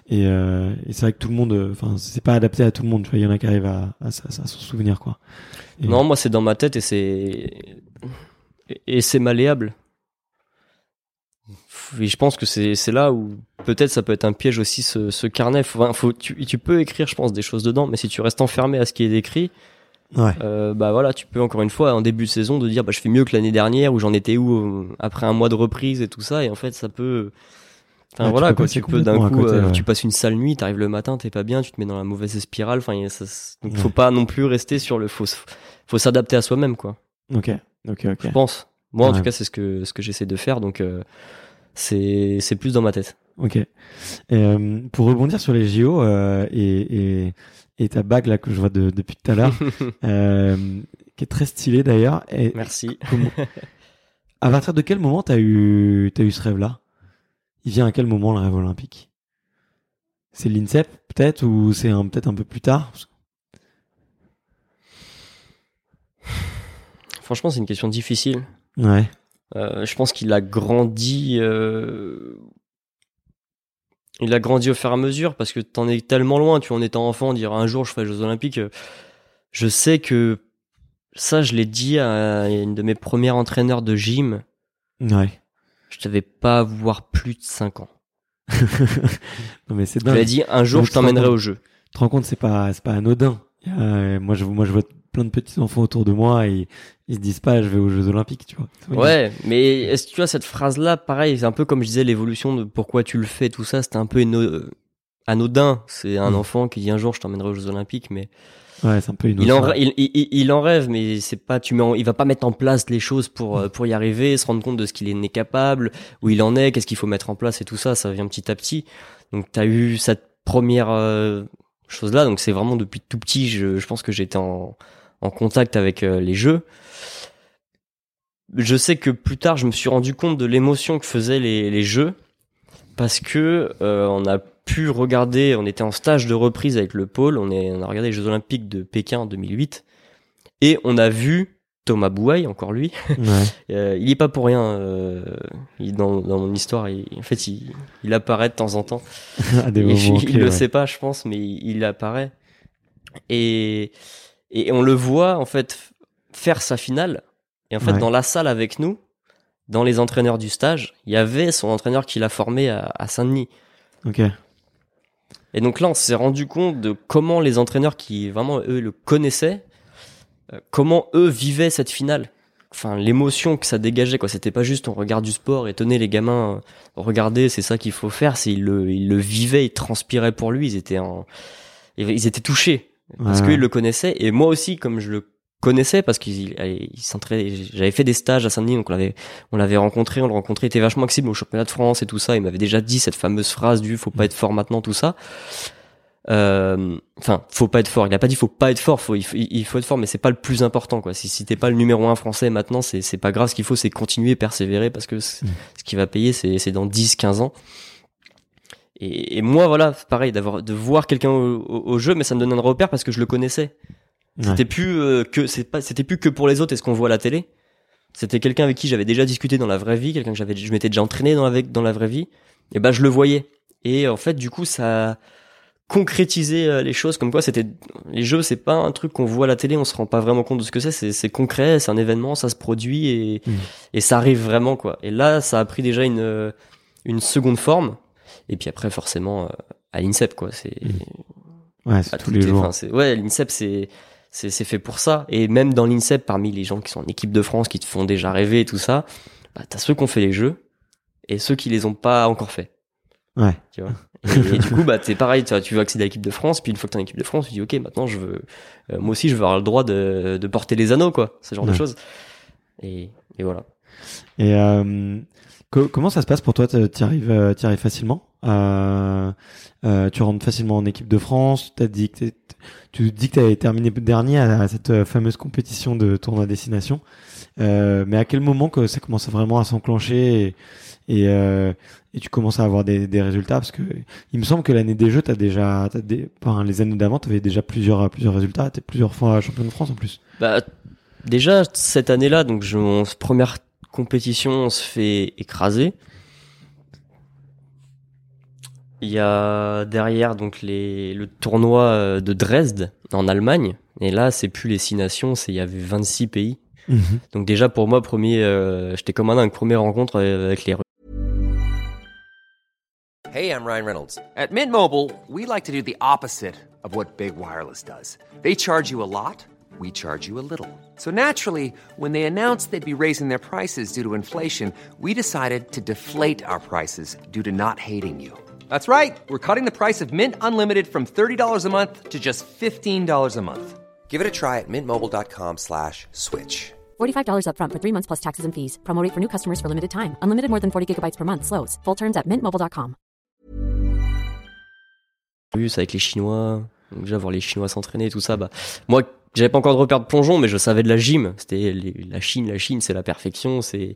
et, et c'est vrai que tout le monde, enfin, c'est pas adapté à tout le monde. Tu vois, il y en a qui arrivent à, à, à, s'en souvenir, quoi. Et- Non, moi c'est dans ma tête et c'est et c'est malléable. Et je pense que c'est là où peut-être ça peut être un piège aussi ce, ce carnet. Faut, tu, tu peux écrire, je pense, des choses dedans, mais si tu restes enfermé à ce qui est écrit, Ouais. euh, bah voilà, tu peux encore une fois en début de saison de dire bah je fais mieux que l'année dernière ou j'en étais où euh, après un mois de reprise et tout ça et en fait ça peut Enfin Ouais, voilà quoi, tu peux d'un coup, côté, euh, ouais. tu passes une sale nuit, t'arrives le matin, t'es pas bien, tu te mets dans la mauvaise spirale. Enfin, donc faut pas non plus rester sur le faut, s- faut s'adapter à soi-même quoi. Ok. Ok. Ok. Je pense. Moi en tout cas c'est ce que ce que j'essaie de faire donc euh, c'est c'est plus dans ma tête. Ok. Et, euh, pour rebondir sur les JO euh, et, et, et ta bague là que je vois de- depuis tout à l'heure, euh, qui est très stylée d'ailleurs. Merci. comment- à partir de quel moment t'as eu t'as eu ce rêve là Il vient à quel moment le rêve olympique? C'est l'INSEP peut-être ou c'est un peut-être un peu plus tard? Franchement c'est une question difficile. Ouais. Euh, je pense qu'il a grandi. euh, Il a grandi au fur et à mesure parce que t'en es tellement loin. Tu vois, en étant enfant, dire un jour je ferai les Jeux Olympiques. euh, Je sais que ça, je l'ai dit à une de mes premières entraîneurs de gym. Ouais. Je devais pas avoir plus de 5 ans. non mais c'est ai dingue. dit un jour Donc, je t'emmènerai tu te au jeu. Tu te rends compte c'est pas c'est pas anodin. Moi je moi je vois plein de petits enfants autour de moi et ils se disent pas je vais aux Jeux Olympiques tu vois. Ouais, mais est-ce que tu vois cette phrase-là, pareil, c'est un peu comme je disais l'évolution de pourquoi tu le fais, tout ça, c'était un peu euh, anodin. C'est un Mm. enfant qui dit un jour je t'emmènerai aux Jeux Olympiques, mais Ouais c'est un peu il en, il, il, il en rêve, mais c'est pas, tu mets en- il va pas mettre en place les choses pour euh, pour y arriver, se rendre compte de ce qu'il est capable, où il en est, qu'est-ce qu'il faut mettre en place et tout ça, ça vient petit à petit. Donc t'as eu cette première euh, chose-là, donc c'est vraiment depuis tout petit, je, je pense que j'étais en en contact avec euh, les jeux. Je sais que plus tard, je me suis rendu compte de l'émotion que faisaient les, les jeux parce que euh, on a pu regarder, on était en stage de reprise avec le pôle, on, est, on a regardé les Jeux Olympiques de Pékin en 2008 et on a vu Thomas Bouaille, encore lui. Ouais. Euh, il est pas pour rien. euh, il, dans, dans mon histoire, il- en fait, il, il apparaît de temps en temps. à des Il- moments il clés, le ouais. sait pas, je pense, mais il, il apparaît. Et, et on le voit, en fait, faire sa finale. Et en fait, Ouais. dans la salle avec nous, dans les entraîneurs du stage, il y avait son entraîneur qui l'a formé à, à Saint-Denis. Ok. Et donc là, on s'est rendu compte de comment les entraîneurs qui vraiment eux le connaissaient, euh, comment eux vivaient cette finale. Enfin, l'émotion que ça dégageait, quoi. C'était pas juste on regarde du sport et tenez les gamins, euh, regardez, c'est ça qu'il faut faire. C'est ils le, ils le vivaient, ils transpiraient pour lui. Ils étaient en, ils étaient touchés parce Ouais. qu'ils le connaissaient. Et moi aussi, comme je le connaissais parce qu'il il s'entraînait j'avais fait des stages à Saint-Denis donc on l'avait on l'avait rencontré on le rencontrait il était vachement accessible au championnat de France et tout ça. Il m'avait déjà dit cette fameuse phrase du faut pas être fort maintenant tout ça. Euh, enfin faut pas être fort. Il a pas dit faut pas être fort faut il, faut, il faut être fort mais c'est pas le plus important quoi. Si si t'es pas le numéro un français maintenant c'est c'est pas grave. Ce qu'il faut c'est continuer persévérer parce que ce qui va payer c'est c'est dans 10 15 ans et, et moi voilà pareil d'avoir de voir quelqu'un au, au, au, jeu mais ça me donne un repère parce que je le connaissais c'était plus euh, que c'est pas c'était plus que pour les autres et ce qu'on voit à la télé. C'était quelqu'un avec qui j'avais déjà discuté dans la vraie vie, quelqu'un que j'avais je m'étais déjà entraîné dans la dans la vraie vie. Et ben je le voyais. Et en fait du coup ça concrétisé euh, les choses comme quoi c'était les jeux c'est pas un truc qu'on voit à la télé on se rend pas vraiment compte de ce que c'est c'est c'est concret c'est un événement ça se produit et mmh. et ça arrive vraiment quoi et là ça a pris déjà une euh, une seconde forme et puis après forcément à l'INSEP quoi c'est mmh. ouais c'est tous les jours ouais l'INSEP c'est c'est fait pour ça. Et même dans l'INSEP, parmi les gens qui sont en équipe de France, qui te font déjà rêver et tout ça, bah, t'as ceux qui ont fait les jeux et ceux qui les ont pas encore fait. Ouais. Tu vois? Et, du coup, bah, t'es pareil, tu, vois, tu veux accéder à l'équipe de France, puis une fois que t'es en équipe de France, tu dis, ok, maintenant, je veux, euh, moi aussi, je veux avoir le droit de, de porter les anneaux, quoi, ce genre de choses. Et, et voilà. Et euh, comment ça se passe pour toi? Tu arrives, euh, arrives facilement? Euh, euh, Tu rentres facilement en équipe de France T'as dit que tu dis que tu avais terminé dernier à, cette euh, fameuse compétition de tournoi destination. Euh, mais à quel moment que ça commence vraiment à s'enclencher et, et, euh, et, tu commences à avoir des, des, résultats? Parce que il me semble que l'année des Jeux, t'as déjà, as des, enfin, les années d'avant, tu avais déjà plusieurs plusieurs résultats. T'es plusieurs fois champion de France en plus. Bah déjà cette année-là, donc je, première compétition, on se fait écraser. Il y a derrière donc les, le tournoi euh, de Dresde en Allemagne. Et là, c'est plus les six nations, c'est il y avait 26 pays. Mm -hmm. Donc déjà pour moi, premier, euh, j'étais comme un dingue. Première rencontre avec les. Hey, I'm Ryan Reynolds. At Mint Mobile, we like to do the opposite of what big wireless does. They charge you a lot. We charge you a little. So naturally, when they announced they'd be raising their prices due to inflation, we decided to deflate our prices due to not hating you. That's right. We're cutting the price of Mint Unlimited from $30 a month to just $15 a month. Give it a try at mintmobile.com slash switch. $45 upfront for three months plus taxes and fees. Promote for new customers for limited time. Unlimited more than 40 gigabytes per month. Slows. Full terms at mintmobile.com. avec les Chinois. Déjà voir les Chinois s'entraîner, tout ça. Bah, moi, j'avais pas encore de repère de plongeon, mais je savais de la gym. C'était la Chine, la Chine, c'est la perfection. C'est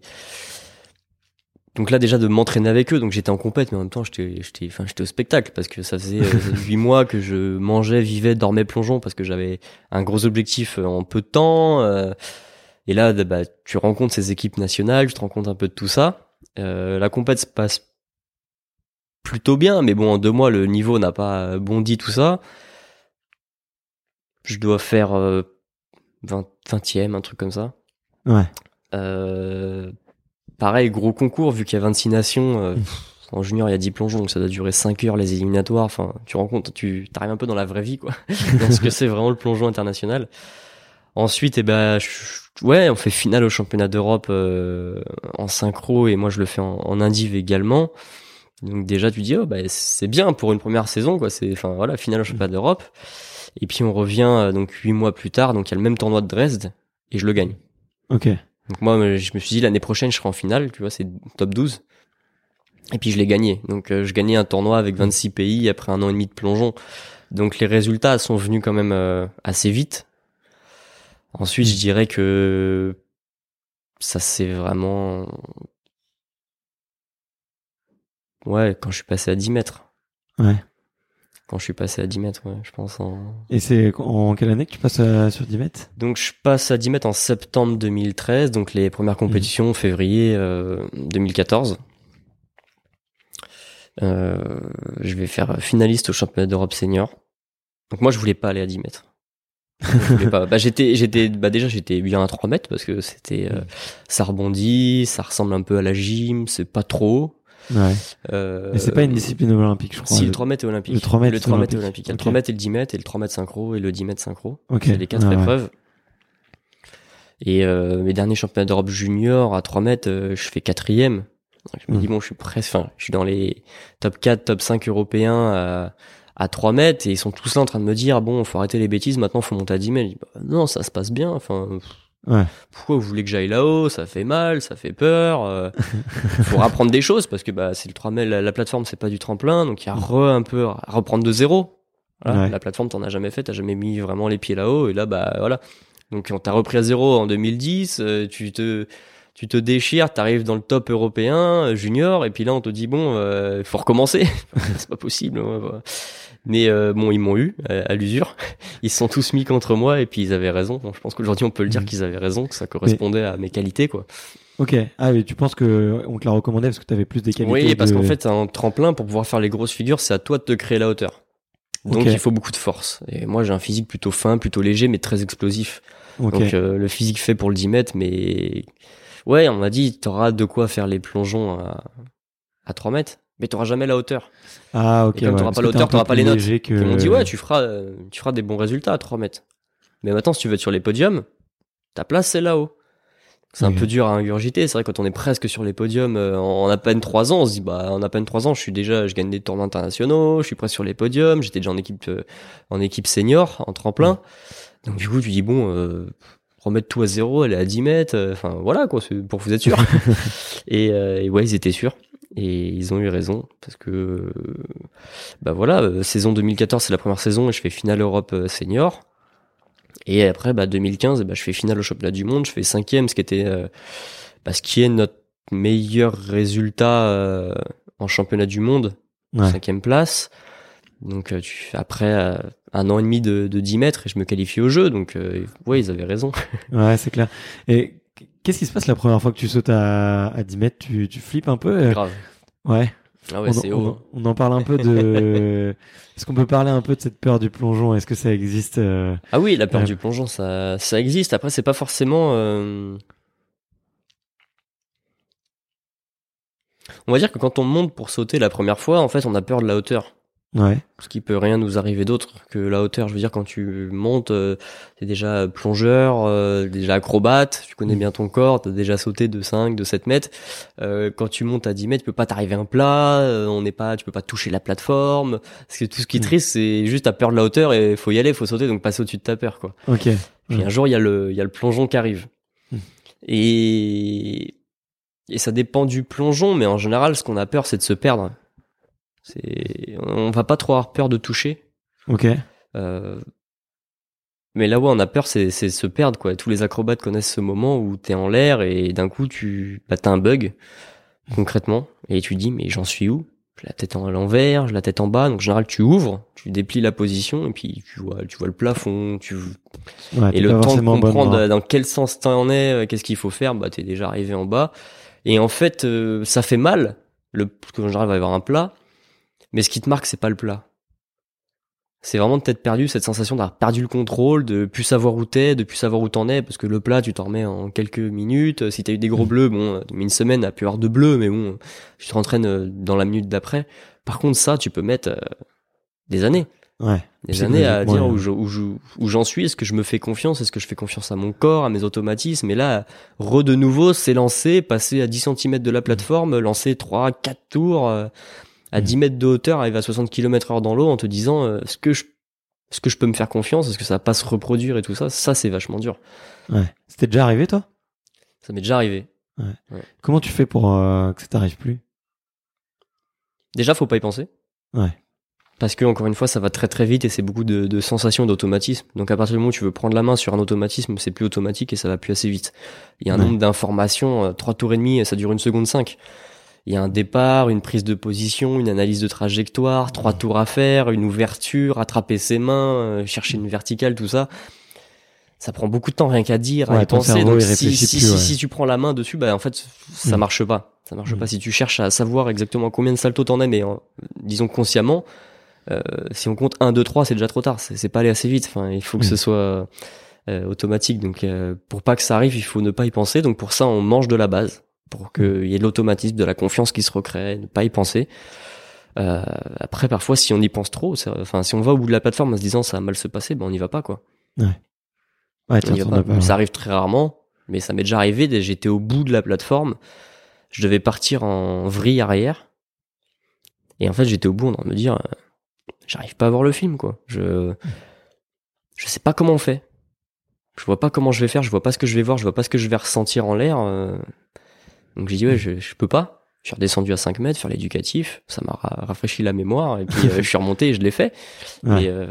donc là déjà de m'entraîner avec eux. Donc j'étais en compète mais en même temps j'étais j'étais enfin j'étais au spectacle parce que ça faisait euh, huit mois que je mangeais vivais dormais plongeon parce que j'avais un gros objectif euh, en peu de temps euh, et là bah tu rencontres ces équipes nationales tu te rends compte un peu de tout ça. La compète se passe plutôt bien mais bon en deux mois le niveau n'a pas bondi tout ça. Je dois faire 20 20e un truc comme ça. Ouais. Euh, pareil, gros concours, vu qu'il y a 26 nations. Euh, en junior, il y a 10 plongeons, donc ça doit durer 5 heures les éliminatoires. Enfin, tu rends compte, tu arrives un peu dans la vraie vie, quoi. dans ce que c'est vraiment le plongeon international. Ensuite, eh ben, ouais, on fait finale au championnat d'Europe euh, en synchro et moi je le fais en, en indiv également. Donc déjà, tu dis, oh, bah, c'est bien pour une première saison, quoi. C'est, enfin, voilà, finale au championnat d'Europe. Et puis on revient euh, donc huit mois plus tard, donc il y a le même tournoi de Dresde et je le gagne. Ok. Donc moi, je me suis dit l'année prochaine, je serai en finale, tu vois, c'est top 12. Et puis je l'ai gagné. Donc euh, je gagnais un tournoi avec 26 pays après un an et demi de plongeon. Donc les résultats sont venus quand même euh, assez vite. Ensuite, je dirais que ça c'est vraiment ouais quand je suis passé à 10 mètres. Ouais quand je suis passé à 10 mètres, ouais, je pense. En... Et c'est en quelle année que tu passes à, sur 10 mètres? Donc je passe à 10 mètres en septembre 2013, donc les premières mmh. compétitions février euh, 2014. Euh, je vais faire finaliste au championnat d'Europe senior. Donc moi je voulais pas aller à 10 mètres. pas. Bah, j'étais, j'étais, bah déjà j'étais bien à 3 mètres parce que c'était, euh, ça rebondit, ça ressemble un peu à la gym, c'est pas trop. Ouais. Euh, Mais c'est pas une discipline olympique, je crois. Si, le 3 mètres est olympique. Le 3 mètres, le 3 mètres est olympique. Il y a le 3 mètres et le 10 mètres, et le 3 mètres synchro, et le 10 mètres synchro. Okay. C'est les quatre ah, épreuves. Ouais. Et euh, mes derniers championnats d'Europe junior à 3 mètres, euh, je fais quatrième. Je me mmh. dis, bon, je suis presque, enfin, je suis dans les top 4, top 5 européens à, à 3 mètres et ils sont tous là en train de me dire, bon, faut arrêter les bêtises, maintenant faut monter à 10 mètres. Je dis, bah, non, ça se passe bien. Enfin, Ouais. pourquoi vous voulez que j'aille là-haut? Ça fait mal, ça fait peur. euh, faut apprendre des choses parce que bah c'est le 3 mètres, la, la plateforme c'est pas du tremplin, donc il y a re un peu à reprendre de zéro. Voilà, Ouais. La plateforme t'en as jamais fait, t'as jamais mis vraiment les pieds là-haut et là bah voilà. Donc on t'a repris à zéro en 2010, euh, tu te tu te déchires, t'arrives dans le top européen euh, junior et puis là on te dit bon, euh, faut recommencer. c'est pas possible. ouais. Mais euh, bon, ils m'ont eu à, à l'usure. Ils se sont tous mis contre moi et puis ils avaient raison. Bon, je pense qu'aujourd'hui on peut le dire Mhm. qu'ils avaient raison, que ça correspondait à mes qualités quoi. Ok. Ah, mais tu penses que on te l'a recommandé parce que tu avais plus des qualités Oui, parce de- qu'en fait, un tremplin, pour pouvoir faire les grosses figures, c'est à toi de te créer la hauteur. Donc il faut beaucoup de force. Et moi, j'ai un physique plutôt fin, plutôt léger, mais très explosif. Ok. Donc euh, le physique fait pour le 10 mètres, mais ouais, on m'a dit, t'auras de quoi faire les plongeons à, à 3 mètres, mais t'auras jamais la hauteur. ah, ok. Et comme ouais, t'auras parce pas t'es un peu t'auras pas les notes. que- Ils m'ont dit, ouais, tu feras, euh, tu feras des bons résultats à 3 mètres. Mais maintenant, si tu veux être sur les podiums, ta place, c'est là-haut. C'est un peu dur à ingurgiter. C'est vrai, quand on est presque sur les podiums euh, en, en à peine 3 ans, on se dit, bah, en à peine 3 ans, je suis déjà, je gagne des tournois internationaux, je suis presque sur les podiums, j'étais déjà en équipe, euh, en équipe senior, en tremplin. Donc, du coup, tu dis, bon, euh, remettre tout à zéro, elle est à 10 mètres, euh, enfin, voilà, quoi, pour vous être sûr. et, euh, et ouais, ils étaient sûrs. Et ils ont eu raison parce que euh, bah voilà, saison 2014 c'est la première saison et je fais finale Europe senior. Et après bah 2015 bah, je fais finale au championnat du monde, je fais cinquième, ce qui était bah, ce qui est notre meilleur résultat en championnat du monde, Ouais. cinquième place. Donc euh, tu après euh, un an et demi de, de 10 mètres je me qualifie au jeu, donc euh, ouais ils avaient raison. Ouais, c'est clair. Et qu'est-ce qui se passe la première fois que tu sautes à, à 10 mètres? Tu, tu flippes un peu euh, Grave. Ouais. Ah ouais on, c'est on- haut. on en parle un peu de. Est-ce qu'on peut parler un peu de cette peur du plongeon? Est-ce que ça existe euh, Ah oui, la peur du plongeon, ça, ça existe. Après, c'est pas forcément. On va dire que quand on monte pour sauter la première fois, en fait, on a peur de la hauteur. Ouais. Ce qui peut rien nous arriver d'autre que la hauteur. Je veux dire, quand tu montes, euh, t'es déjà plongeur, euh, déjà acrobate, tu connais Mm. bien ton corps, t'as déjà sauté de 5, de 7 mètres. Euh, quand tu montes à 10 mètres, tu peux pas t'arriver un plat, euh, on n'est pas, tu peux pas toucher la plateforme. Parce que tout ce qui est Mm. triste, c'est juste ta peur de la hauteur et faut y aller, faut sauter, donc passer au-dessus de ta peur, quoi. Ok. Puis un jour, il y a le, il y a le plongeon qui arrive. Mm. Et, et ça dépend du plongeon, mais en général, ce qu'on a peur, c'est de se perdre. C'est, on va pas trop avoir peur de toucher. Ok. Euh, mais là où on a peur, c'est, c'est se perdre, quoi. Tous les acrobates connaissent ce moment où t'es en l'air et d'un coup, tu, bah, t'as un bug, concrètement. Et tu dis, mais j'en suis où? J'ai la tête en l'envers, j'ai la tête en bas. Donc, en général, tu ouvres, tu déplies la position et puis tu vois, tu vois le plafond, tu, Ouais, et le temps de bonne comprendre dans quel sens t'en es, euh, qu'est-ce qu'il faut faire, bah t'es déjà arrivé en bas. Et en fait, euh, ça fait mal. Le, général, il va y avoir un plat. Mais ce qui te marque, c'est pas le plat. C'est vraiment de t'être perdu, cette sensation d'avoir perdu le contrôle, de plus savoir où t'es, de plus savoir où t'en es, parce que le plat, tu t'en remets en quelques minutes. Si t'as eu des gros bleus, bon, mais une semaine, à pu avoir de bleus, mais bon, tu te rentraînes euh, dans la minute d'après. Par contre, ça, tu peux mettre euh, des années Ouais. des années à dire où je- je- j'en suis, est-ce que je me fais confiance, est-ce que je fais confiance à mon corps, à mes automatismes, et là, re de nouveau, s'élancer, passer à 10 cm de la plateforme, lancer 3, 4 tours, euh, à Mm. 10 mètres de hauteur, arriver à 60 km heure dans l'eau en te disant, euh, est-ce que je, est-ce que je peux me faire confiance, est-ce que ça va pas se reproduire et tout ça, ça c'est vachement dur. Ouais. C'était déjà arrivé, toi? Ça m'est déjà arrivé. Comment tu fais pour euh, que ça t'arrive plus? Déjà, faut pas y penser. Ouais. Parce que encore une fois, ça va très très vite et c'est beaucoup de, de sensations et d'automatisme. Donc à partir du moment où tu veux prendre la main sur un automatisme, c'est plus automatique et ça va plus assez vite. Il y a un Ouais. nombre d'informations, euh, trois tours et demi, ça dure une seconde cinq. Il y a un départ, une prise de position, une analyse de trajectoire, trois tours à faire, une ouverture, attraper ses mains, euh, chercher une verticale, tout ça. Ça prend beaucoup de temps rien qu'à dire, à y penser. Donc si, si, plus, si, ouais. si tu prends la main dessus, bah en fait ça Mm. marche pas. Ça marche Mm. pas si tu cherches à savoir exactement combien de saltos t'en es, mais disons consciemment. Euh, si on compte 1, 2, 3, c'est déjà trop tard. C'est c'est pas aller assez vite. Enfin, il faut que Mm. ce soit euh, automatique. Donc, euh, pour pas que ça arrive, il faut ne pas y penser. Donc, pour ça, on mange de la base pour qu'il y ait de l'automatisme, de la confiance qui se recrée, ne pas y penser. Euh, après, parfois, si on y pense trop, enfin, si on va au bout de la plateforme en se disant ça va mal se passer, ben on n'y va pas, quoi. Ouais, tu On y va retournes pas. Ça arrive très rarement, mais ça m'est déjà arrivé. dès- J'étais au bout de la plateforme. Je devais partir en vrille arrière. Et en fait, j'étais au bout en train de me dire, euh, j'arrive pas à voir le film, quoi. Je, je sais pas comment on fait. Je vois pas comment je vais faire, je vois pas ce que je vais voir, je vois pas ce que je vais ressentir en l'air. euh. Donc j'ai dit, ouais, je, je peux pas. Je suis redescendu à 5 mets faire l'éducatif. Ça m'a ra- rafraîchi la mémoire. Et puis, euh, je suis remonté et je l'ai fait. Ouais. Mais, euh,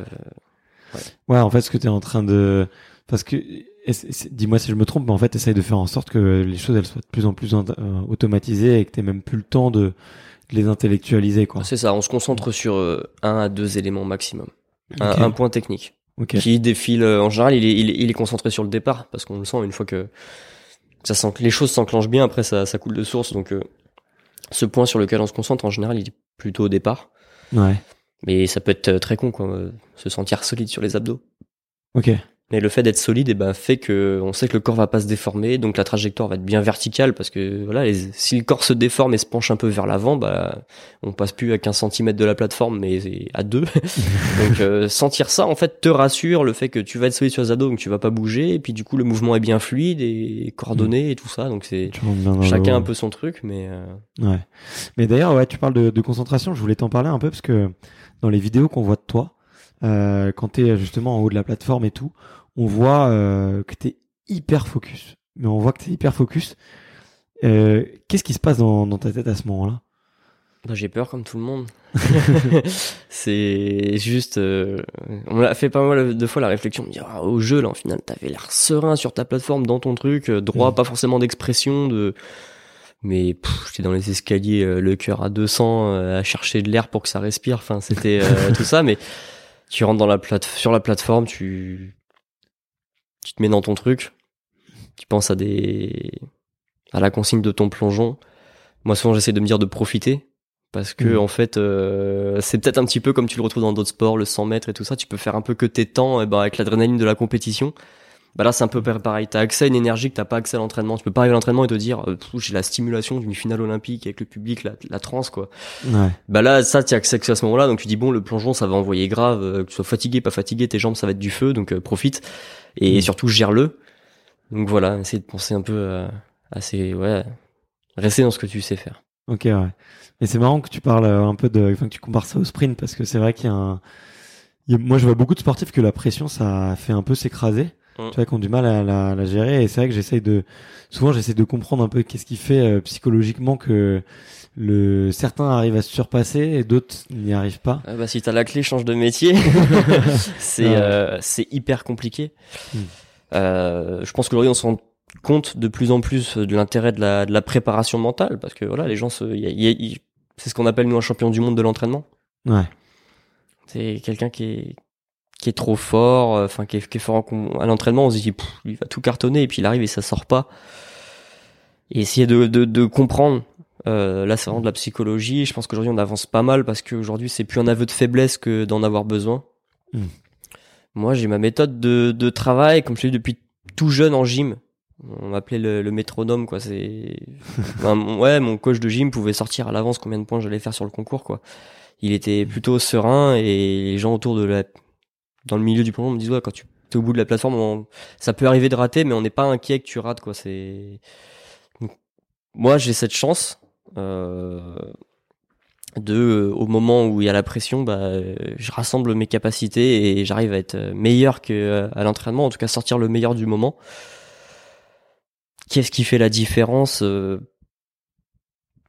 Ouais, en fait, ce que tu es en train de. Parce que. et Dis-moi si je me trompe, mais en fait, essaye de faire en sorte que les choses elles soient de plus en plus euh, automatisées et que tu même plus le temps de, de les intellectualiser, quoi. c'est ça, on se concentre sur un à deux éléments maximum. Un, point technique. Qui défile, en général, il est, il, est, il est concentré sur le départ. Parce qu'on le sent une fois que ça sent que les choses s'enclenchent bien, après ça, ça coule de source. Donc, euh, ce point sur lequel on se concentre, en général, il est plutôt au départ. Ouais. Mais ça peut être euh, très con, quoi. euh, Se sentir solide sur les abdos. Ok. Mais le fait d'être solide, eh ben, fait que on sait que le corps va pas se déformer, donc la trajectoire va être bien verticale parce que voilà, les- si le corps se déforme et se penche un peu vers l'avant, bah, on passe plus à 15 cm de la plateforme, mais à deux. donc euh, sentir ça, en fait, te rassure le fait que tu vas être solide sur les abdos, donc tu vas pas bouger, et puis du coup le mouvement est bien fluide et coordonné et tout ça, donc c'est chacun un peu son truc, mais euh, Ouais. Mais d'ailleurs, ouais, tu parles de, de concentration. Je voulais t'en parler un peu parce que dans les vidéos qu'on voit de toi, euh, quand t'es justement en haut de la plateforme et tout, on voit euh, que t'es hyper focus. Mais on voit que t'es hyper focus. Euh, Qu'est-ce qui se passe dans, dans ta tête à ce moment-là? Bah, j'ai peur comme tout le monde. c'est juste, on a fait pas mal de fois la réflexion de dire ah, au jeu là, en final, t'avais l'air serein sur ta plateforme, dans ton truc, droit, Mhm. pas forcément d'expression, de, mais j'étais dans les escaliers, euh, le cœur à 200, euh, à chercher de l'air pour que ça respire. Enfin, c'était euh, tout ça, mais tu rentres dans la plate sur la plateforme, tu, tu te mets dans ton truc, tu penses à des, à la consigne de ton plongeon. Moi, souvent, j'essaie de me dire de profiter. Parce que, Mhm. en fait, euh, c'est peut-être un petit peu comme tu le retrouves dans d'autres sports, le 100 mètres et tout ça. Tu peux faire un peu que tes temps, et ben, avec l'adrénaline de la compétition. Bah là, c'est un peu pareil. T'as accès à une énergie que t'as pas accès à l'entraînement. Tu peux pas arriver à l'entraînement et te dire, euh, j'ai la stimulation d'une finale olympique avec le public, la, la transe, quoi. Ouais. Bah là, ça, as accès à ce moment-là. Donc tu dis, bon, le plongeon, ça va envoyer grave. euh, que tu sois fatigué, pas fatigué, tes jambes, ça va être du feu. Donc euh, profite. Et Mhm. surtout, gère-le. Donc voilà, essayer de penser un peu euh, à ces, ouais, rester dans ce que tu sais faire. Ok, ouais. Et c'est marrant que tu parles un peu de, enfin que tu compares ça au sprint parce que c'est vrai qu'il y a un, moi je vois beaucoup de sportifs que la pression ça fait un peu s'écraser, Mm. Tu vois, qui ont du mal à la, la gérer. Et c'est vrai que j'essaye de, souvent j'essaie de comprendre un peu qu'est-ce qui fait euh, psychologiquement que le certains arrivent à se surpasser et d'autres n'y arrivent pas. Ah bah si t'as la clé, change de métier. c'est Ouais. euh, c'est hyper compliqué. Hmm. Euh, je pense qu'aujourd'hui on se rend compte de plus en plus de l'intérêt de la, de la préparation mentale parce que voilà les gens se, y a- y a- y- c'est ce qu'on appelle nous un champion du monde de l'entraînement. Ouais. C'est quelqu'un qui est qui est trop fort, euh, enfin qui, est, qui est fort en à l'entraînement. On se dit pff, il va tout cartonner et puis il arrive et ça sort pas. Et essayer de, de, de comprendre. Euh, là, c'est vraiment de la psychologie. Je pense qu'aujourd'hui, on avance pas mal parce qu'aujourd'hui, c'est plus un aveu de faiblesse que d'en avoir besoin. Mm. Moi, j'ai ma méthode de, de travail, comme je l'ai depuis tout jeune en gym. On m'appelait le, le métronome, quoi. C'est, Enfin, mon- ouais, mon coach de gym pouvait sortir à l'avance combien de points j'allais faire sur le concours, quoi. Il était plutôt serein et les gens autour de la, dans le milieu du plongeon me disent ouais, quand tu es au bout de la plateforme, on- ça peut arriver de rater, mais on n'est pas inquiet que tu rates, quoi. C'est, moi, j'ai cette chance. Euh, de euh, au moment où il y a la pression bah je rassemble mes capacités et j'arrive à être meilleur que euh, à l'entraînement en tout cas sortir le meilleur du moment qu'est-ce qui fait la différence euh,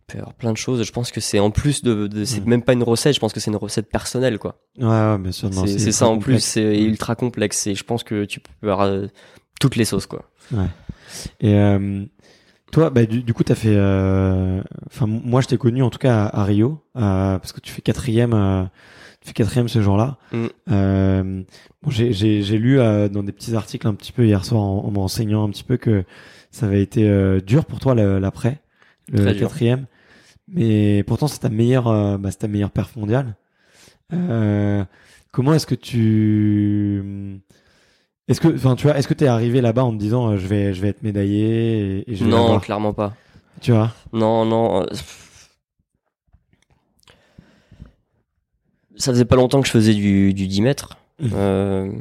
peut y avoir plein de choses je pense que c'est en plus de, de c'est Mm. même pas une recette je pense que c'est une recette personnelle quoi Ouais, ouais, bien sûr. c'est ça en plus c'est ultra complexe et je pense que tu peux avoir euh, toutes les sauces quoi Et euh, toi, bah, du, du coup, t'as fait. euh, Enfin, moi, je t'ai connu en tout cas à, à Rio, parce que tu fais quatrième, tu fais quatrième ce jour-là. Mm. Bon, j'ai- lu dans des petits articles un petit peu hier soir en, en me renseignant un petit peu que ça avait été dur pour toi l'après, le Très dur. Mais pourtant, c'est ta meilleure, euh, bah, c'est ta meilleure perf mondiale. Euh, comment est-ce que tu est-ce que, enfin, tu vois, est-ce que t'es arrivé là-bas en te disant, euh, je vais, je vais être médaillé et, et je vais non l'avoir clairement pas tu vois? Non, non. euh, Ça faisait pas longtemps que je faisais du, du 10 mètres. Mhm. Euh,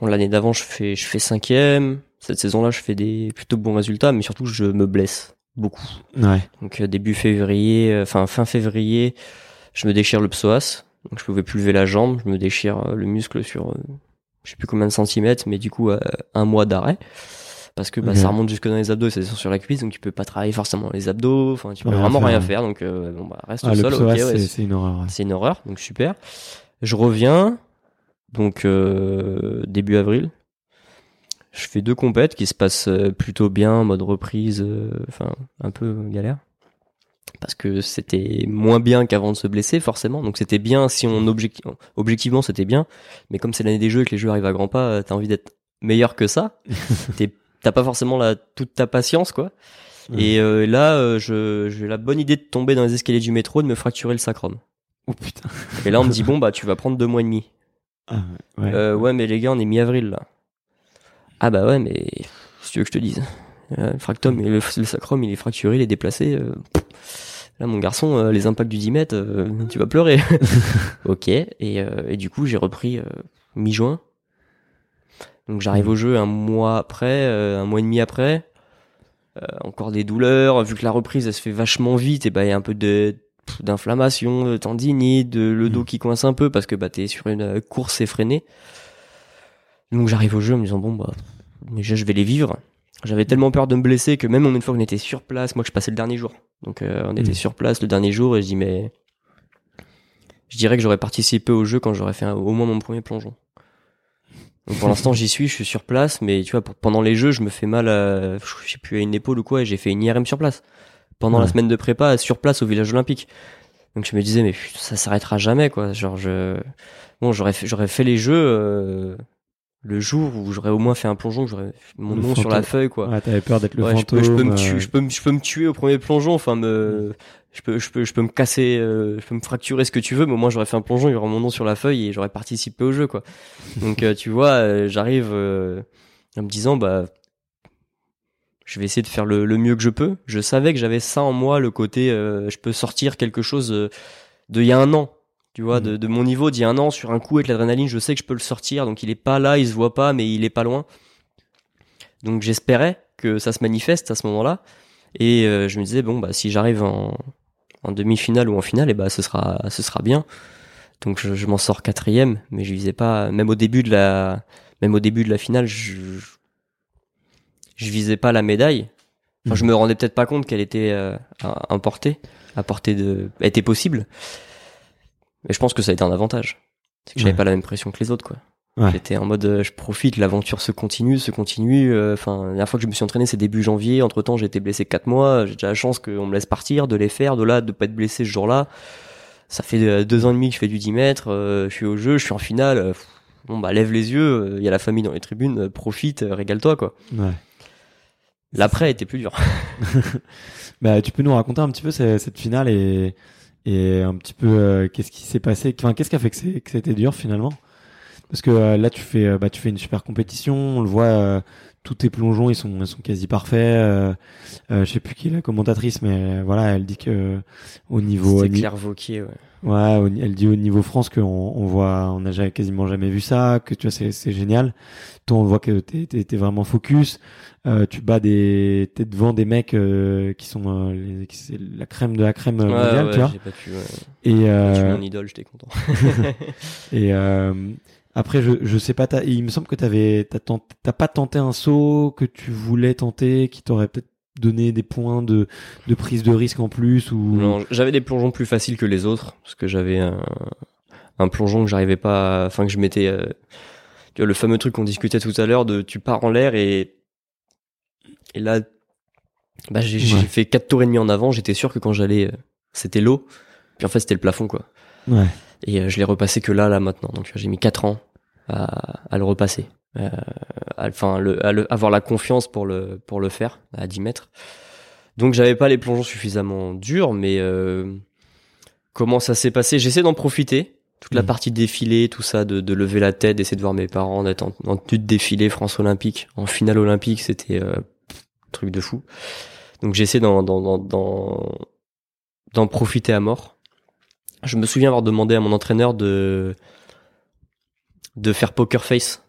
bon, L'année d'avant, je fais, je fais cinquième. Cette saison-là, je fais des plutôt bons résultats, mais surtout, je me blesse beaucoup. Ouais. Donc, euh, début février, euh, enfin, fin février, je me déchire le psoas. Donc je pouvais plus lever la jambe, je me déchire euh, le muscle sur je sais plus combien de centimètres, mais du coup un mois d'arrêt parce que bah, ça remonte jusque dans les abdos, et c'est sur la cuisse, donc tu peux pas travailler forcément les abdos, enfin tu peux vraiment rien faire, donc euh, bon bah reste Ah, au le sol, ouais, c'est une horreur. ouais. c'est une horreur, donc super. Je reviens, donc euh, début avril. Je fais deux compètes qui se passent euh, plutôt bien, en mode reprise, euh, enfin un peu galère. Parce que c'était moins bien qu'avant de se blesser, forcément. Donc c'était bien si on objecti- objectivement c'était bien, mais comme c'est l'année des jeux et que les jeux arrivent à grands pas, euh, t'as envie d'être meilleur que ça. T'as pas forcément la, toute ta patience, quoi. Et euh, là, euh, je- j'ai la bonne idée de tomber dans les escaliers du métro et de me fracturer le sacrum. Oh putain. Et là, on me dit bon bah tu vas prendre deux mois et demi. Ah, ouais. Euh, ouais, mais les gars, on est mi-avril là. Ah bah ouais, mais si tu veux que je te dise, Euh, le fractum, le, le sacrum, il est fracturé, il est déplacé. euh, Là, mon garçon, euh, les impacts du 10 mètres, tu vas pleurer. ok. Et, et du coup, j'ai repris euh, mi-juin. Donc j'arrive au jeu un mois après, euh, un mois et demi après. Euh, encore des douleurs. Vu que la reprise, elle se fait vachement vite, et bah il y a un peu de d'inflammation, de tendinite, de le dos qui coince un peu parce que bah t'es sur une course effrénée. Donc j'arrive au jeu en me disant bon bah déjà je vais les vivre. J'avais tellement peur de me blesser que même une fois qu'on était sur place, moi que je passais le dernier jour. Donc euh, on était Mm. sur place le dernier jour et je dis mais je dirais que j'aurais participé au jeu quand j'aurais fait un- au moins mon premier plongeon. Donc pour l'instant j'y suis, je suis sur place, mais tu vois pour- pendant les jeux je me fais mal, à, je sais plus à une épaule ou quoi, et j'ai fait une IRM sur place pendant la semaine de prépa sur place au village olympique. Donc je me disais mais putain, ça s'arrêtera jamais quoi. Genre je bon j'aurais fait, j'aurais fait les jeux euh, le jour où j'aurais au moins fait un plongeon, que j'aurais mon Le nom sur la feuille quoi. Ouais, t'avais peur d'être le Ouais, je, peux, je peux me euh, tuer, je peux, me- je peux me tuer au premier plongeon, enfin me, je peux, je peux, je peux me casser, euh, je peux me fracturer ce que tu veux, mais au moins j'aurais fait un plongeon, il y aurait mon nom sur la feuille et j'aurais participé au jeu quoi. Donc euh, tu vois, euh, j'arrive euh, en me disant bah, je vais essayer de faire le, le mieux que je peux. Je savais que j'avais ça en moi, le côté, euh, je peux sortir quelque chose euh, de il y a un an. Tu vois, de, de mon niveau d'il y a un an, sur un coup avec l'adrénaline, je sais que je peux le sortir, donc il est pas là, il se voit pas, mais il est pas loin. Donc j'espérais que ça se manifeste à ce moment-là. Et euh, je me disais bon bah si j'arrive en, en demi-finale ou en finale, et bah ce sera ce sera bien. Donc je, je m'en sors quatrième, mais je visais pas même au début de la même au début de la finale, je je visais pas la médaille. Enfin, je me rendais peut-être pas compte qu'elle était euh, à, à portée, à portée de était possible. Mais je pense que ça a été un avantage. C'est que j'avais Ouais. pas la même pression que les autres quoi. Ouais. J'étais en mode euh, je profite, l'aventure se continue, se continue. euh, Enfin, la dernière fois que je me suis entraîné, c'est début janvier. Entre temps, j'ai été blessé quatre mois. J'ai déjà la chance qu'on me laisse partir, de les faire, de là, de pas être blessé ce jour-là. Ça fait euh, deux ans et demi que je fais du 10 mètres. je suis au jeu, je suis en finale. bon bah lève les yeux. Il y a la famille dans les tribunes. profite, régale-toi quoi. Ouais. L'après était plus dur. Bah, tu peux nous raconter un petit peu cette, cette finale et, et un petit peu euh, qu'est-ce qui s'est passé, enfin, qu'est-ce qui a fait que, c'était dur finalement? Parce que euh, là, tu fais, euh, bah, tu fais une super compétition, on le voit, euh, tous tes plongeons, ils sont, ils sont quasi parfaits. Je sais plus qui est la commentatrice, mais voilà, elle dit que au niveau, au C'était Claire Vauquier. Ouais. Ouais, elle dit au niveau France qu'on on voit, on n'a quasiment jamais vu ça, que tu vois, c'est, c'est génial. Toi, on voit que t'es, t'es, t'es vraiment focus. Euh, tu bats des, t'es devant des mecs euh, qui sont euh, les- qui- c'est la crème de la crème euh, Ouais, mondiale, ouais, tu vois. j'ai pas pu. ouais. Et J'ai euh, mon idole, j'étais content. et euh, après, je, je sais pas, t'as- il me semble que t'avais, t'as, t'as pas tenté un saut que tu voulais tenter, qui t'aurait peut-être donné des points de, de prise de risque en plus ou. Non, j'avais des plongeons plus faciles que les autres parce que j'avais un, un plongeon que j'arrivais pas, à- enfin que je mettais, euh, tu vois, le fameux truc qu'on discutait tout à l'heure de tu pars en l'air et et là, bah j'ai Ouais. fait quatre tours et demi en avant. J'étais sûr que quand j'allais, euh, c'était l'eau. Puis en fait c'était le plafond quoi. Ouais. Et euh, je l'ai repassé que là là maintenant. Donc j'ai mis quatre ans à, à le repasser. Euh, Enfin, le, le- avoir la confiance pour le pour le faire à 10 mètres. Donc j'avais pas les plongeons suffisamment durs, mais euh, comment ça s'est passé? J'essaie d'en profiter. Toute la Mhm. partie défilé, tout ça, de, de lever la tête, d'essayer de voir mes parents, d'être en, en tenue de défilé France Olympique, en finale olympique, c'était euh, truc de fou. Donc j'essaie d'en, d'en, d'en, d'en, d'en profiter à mort. Je me souviens avoir demandé à mon entraîneur de de faire poker face.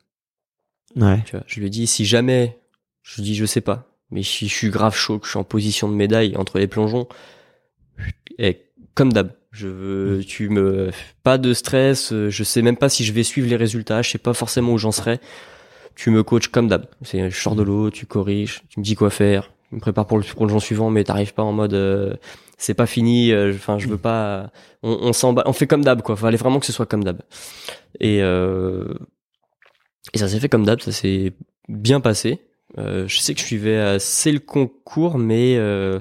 Ouais. Tu vois, je lui ai dit si jamais, je lui dis je sais pas, mais si je suis grave chaud, que je suis en position de médaille entre les plongeons, et comme d'hab, Je veux, tu me, pas de stress. euh, Je sais même pas si je vais suivre les résultats. Je sais pas forcément où j'en serai. Tu me coaches comme d'hab. C'est, je sors de l'eau, tu corriges, tu me dis quoi faire. Tu me prépares pour le prolongement suivant, mais t'arrives pas en mode, euh, c'est pas fini. euh, Enfin, je veux pas. On, on s'en on fait comme d'hab, quoi. Fallait vraiment que ce soit comme d'hab. Et euh, et ça s'est fait comme d'hab. Ça s'est bien passé. Euh, je sais que je suivais assez le concours, mais euh,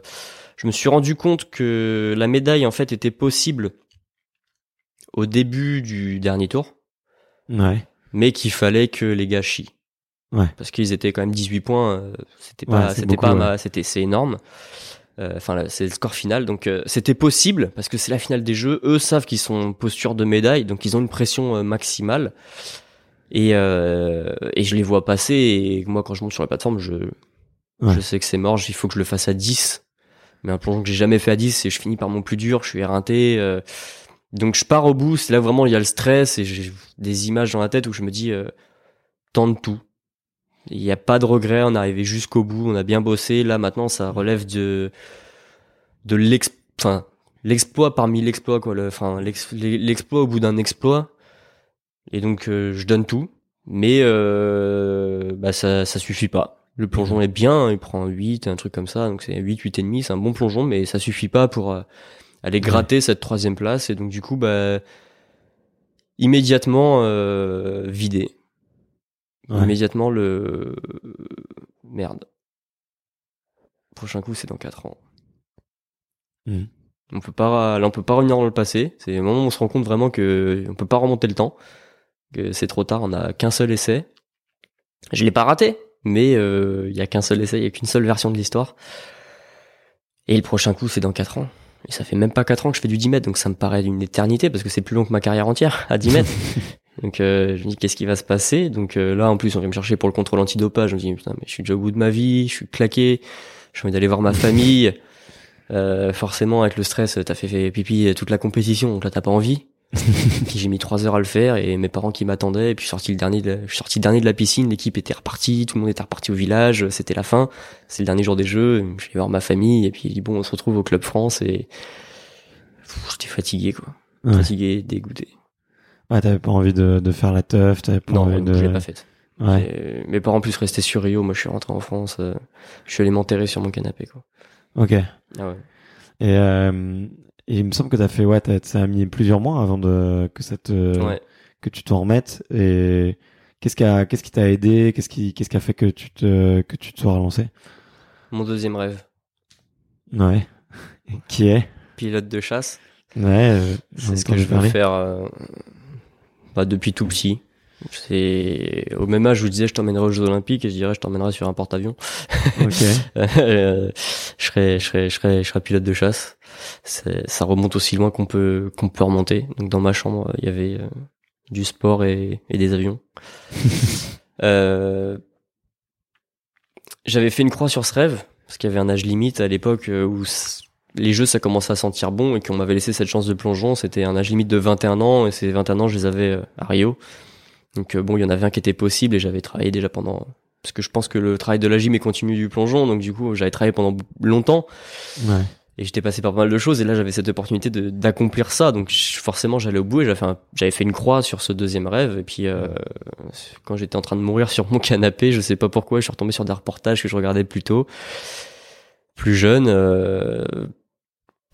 je me suis rendu compte que la médaille en fait était possible au début du dernier tour, Ouais. mais qu'il fallait que les gars chient. Ouais. Parce qu'ils étaient quand même 18 points, euh, c'était Ouais, pas, c'était pas, ouais. c'était, c'est énorme. Euh, Enfin, c'est le score final, donc euh, c'était possible parce que c'est la finale des jeux. Eux savent qu'ils sont en posture de médaille, donc ils ont une pression euh, maximale. Et, euh, et je les vois passer. Et moi, quand je monte sur la plateforme, je, Ouais. je sais que c'est mort. Il faut que je le fasse à 10. Mais un plongeon que j'ai jamais fait à 10, et je finis par mon plus dur. Je suis éreinté. euh, donc je pars au bout. C'est là vraiment il y a le stress et j'ai des images dans la tête où je me dis euh, tente tout. Il n'y a pas de regret. On est arrivé jusqu'au bout. On a bien bossé. Là maintenant, ça relève de de l'ex, enfin l'exploit parmi l'exploit quoi. Le, enfin l'ex- l'exploit au bout d'un exploit. Et donc euh, je donne tout, mais euh, bah ça ça suffit pas. Le plongeon est bien, il prend 8, un truc comme ça, donc c'est 8, 8 et demi, c'est un bon plongeon, mais ça suffit pas pour euh, aller gratter cette troisième place. Et donc du coup, bah immédiatement euh, vidé. Ouais. Immédiatement le merde. Prochain coup, c'est dans 4 ans. Mhm. On peut pas, là, on peut pas revenir dans le passé. C'est le moment où on se rend compte vraiment que on peut pas remonter le temps, que c'est trop tard. On a qu'un seul essai. Je l'ai pas raté, mais euh, il y a qu'un seul essai, il y a qu'une seule version de l'histoire. Et le prochain coup, c'est dans 4 ans. Et ça fait même pas 4 ans que je fais du 10 mètres, donc ça me paraît d'une éternité parce que c'est plus long que ma carrière entière à 10 mètres. donc euh, je me dis qu'est-ce qui va se passer? Donc euh, là, en plus, on vient me chercher pour le contrôle antidopage. Je me dis putain, mais je suis déjà au bout de ma vie, je suis claqué, j'ai envie d'aller voir ma famille. Euh, forcément, avec le stress, t'as fait, fait pipi toute la compétition, donc là t'as pas envie. Puis j'ai mis trois heures à le faire et mes parents qui m'attendaient. Et puis je suis sorti le dernier de, je suis sorti dernier de la piscine. L'équipe était repartie. Tout le monde était reparti au village. C'était la fin. C'est le dernier jour des jeux. Je vais voir ma famille. Et puis bon on se retrouve au club France et j'étais fatigué quoi. Ouais. fatigué dégoûté. Ouais, t'avais pas envie de, de faire la teuf, t'avais pas non envie de. je l'ai pas faite Ouais. Et mes parents en plus restaient sur Rio. Moi je suis rentré en France euh, je suis allé m'enterrer sur mon canapé quoi. Ok. Et, ah ouais. Euh, et il me semble que t'as fait, ouais, t'as, ça a mis plusieurs mois avant de que ça te, ouais que tu t'en remettes. Et qu'est-ce qui a, qu'est-ce qui t'a aidé, qu'est-ce qui, qu'est-ce qui a fait que tu te, que tu te sois relancé? Mon deuxième rêve Ouais. Qui est? Pilote de chasse Ouais. euh, C'est ce que je veux faire euh, bah, depuis tout petit. C'est au même âge où je disais je t'emmènerai aux Jeux Olympiques et je dirais je t'emmènerai sur un porte-avions. Ok. Euh, je serais je serais je serais je serais pilote de chasse. Ça remonte aussi loin qu'on peut qu'on peut remonter. Donc dans ma chambre il y avait euh, du sport et, et des avions. euh, J'avais fait une croix sur ce rêve parce qu'il y avait un âge limite à l'époque euh, où les jeux ça commençait à sentir bon et qu'on m'avait laissé cette chance de plongeon. C'était un âge limite de 21 ans et ces 21 ans je les avais à Rio. Donc euh, bon il y en avait un qui était possible et j'avais travaillé déjà pendant parce que je pense que le travail de la gym est continu du plongeon donc du coup j'avais travaillé pendant longtemps. Ouais. et j'étais passé par pas mal de choses et là j'avais cette opportunité d'accomplir ça. Donc je- forcément j'allais au bout et j'avais fait un- fait une croix sur ce deuxième rêve. Et puis euh, quand j'étais en train de mourir sur mon canapé je sais pas pourquoi je suis retombé sur des reportages que je regardais plus tôt. Plus jeune euh,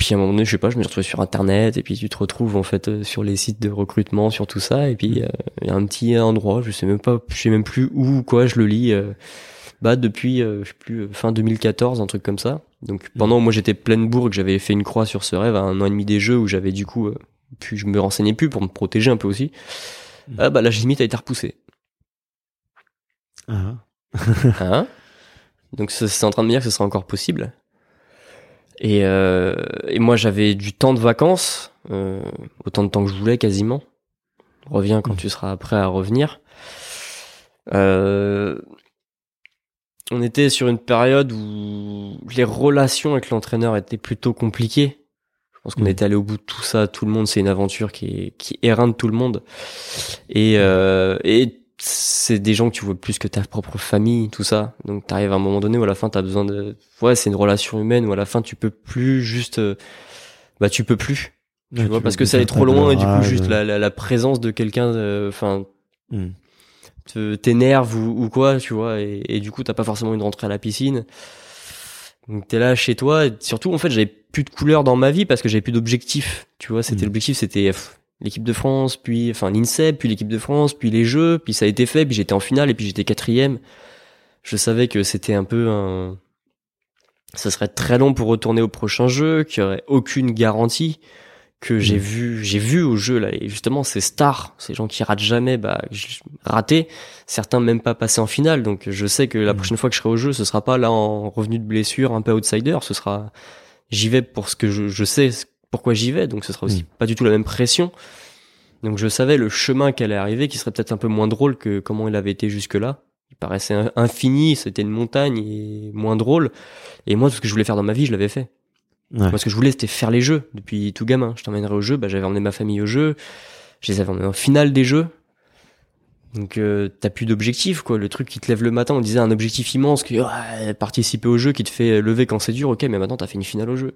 puis à un moment donné je sais pas je me suis retrouvé sur internet et puis tu te retrouves en fait euh, sur les sites de recrutement sur tout ça et puis euh, il y a un petit endroit je sais même pas je sais même plus où ou quoi je le lis euh, bah depuis euh, je sais plus fin 2014 un truc comme ça. Donc pendant que moi j'étais pleine que j'avais fait une croix sur ce rêve à un an et demi des jeux où j'avais du coup puis je me renseignais plus pour me protéger un peu aussi. Ah bah la limite a été repoussée Ah. Hein? Donc c'est en train de me dire que ce sera encore possible. Et, euh, et moi j'avais du temps de vacances, euh, autant de temps que je voulais quasiment. Reviens quand tu seras prêt à revenir. Euh, on était sur une période où les relations avec l'entraîneur étaient plutôt compliquées. Je pense qu'on Mhm. était allé au bout de tout ça. Tout le monde, c'est une aventure qui est, qui éreinte tout le monde. Et, euh, et c'est des gens que tu vois plus que ta propre famille, tout ça. Donc t'arrives à un moment donné où à la fin t'as besoin de, ouais, c'est une relation humaine où à la fin tu peux plus juste, euh, bah tu peux plus. Tu Ouais, vois, parce que ça allait un trop loin et du coup juste la, la, la présence de quelqu'un, euh, enfin, te- t'énerve ou, ou quoi, tu vois, et, et du coup t'as pas forcément une rentrée à la piscine. Donc t'es là chez toi. Et surtout, en fait, j'avais plus de couleurs dans ma vie parce que j'avais plus d'objectifs. Tu vois, c'était Mhm. l'objectif, c'était l'équipe de France, puis enfin l'INSEP, puis l'équipe de France, puis les Jeux, puis ça a été fait, puis j'étais en finale et puis j'étais quatrième. Je savais que c'était un peu un, ça serait très long pour retourner au prochain jeu, qu'il y aurait aucune garantie que j'ai Mhm. vu, j'ai vu au jeu là, et justement ces stars, ces gens qui ratent jamais, bah raté, certains même pas passés en finale, donc je sais que la Mhm. prochaine fois que je serai au jeu, ce sera pas là en revenu de blessure, un peu outsider, ce sera, j'y vais pour ce que je, je sais pourquoi j'y vais, donc ce sera aussi Mhm. pas du tout la même pression. Donc je savais le chemin qu'elle allait arriver, qui serait peut-être un peu moins drôle que comment il avait été jusque là. Il paraissait in- infini, c'était une montagne et moins drôle. Et moi, tout ce que je voulais faire dans ma vie, je l'avais fait. Ouais. Moi, ce que je voulais, c'était faire les jeux depuis tout gamin. Je t'emmènerais au jeu, bah, j'avais emmené ma famille au jeu, je les avais emmenés en finale des jeux. Donc, euh, t'as plus d'objectif, quoi. Le truc qui te lève le matin, on disait un objectif immense, que ouais, participer au jeu qui te fait lever quand c'est dur, ok, mais maintenant t'as fait une finale au jeu.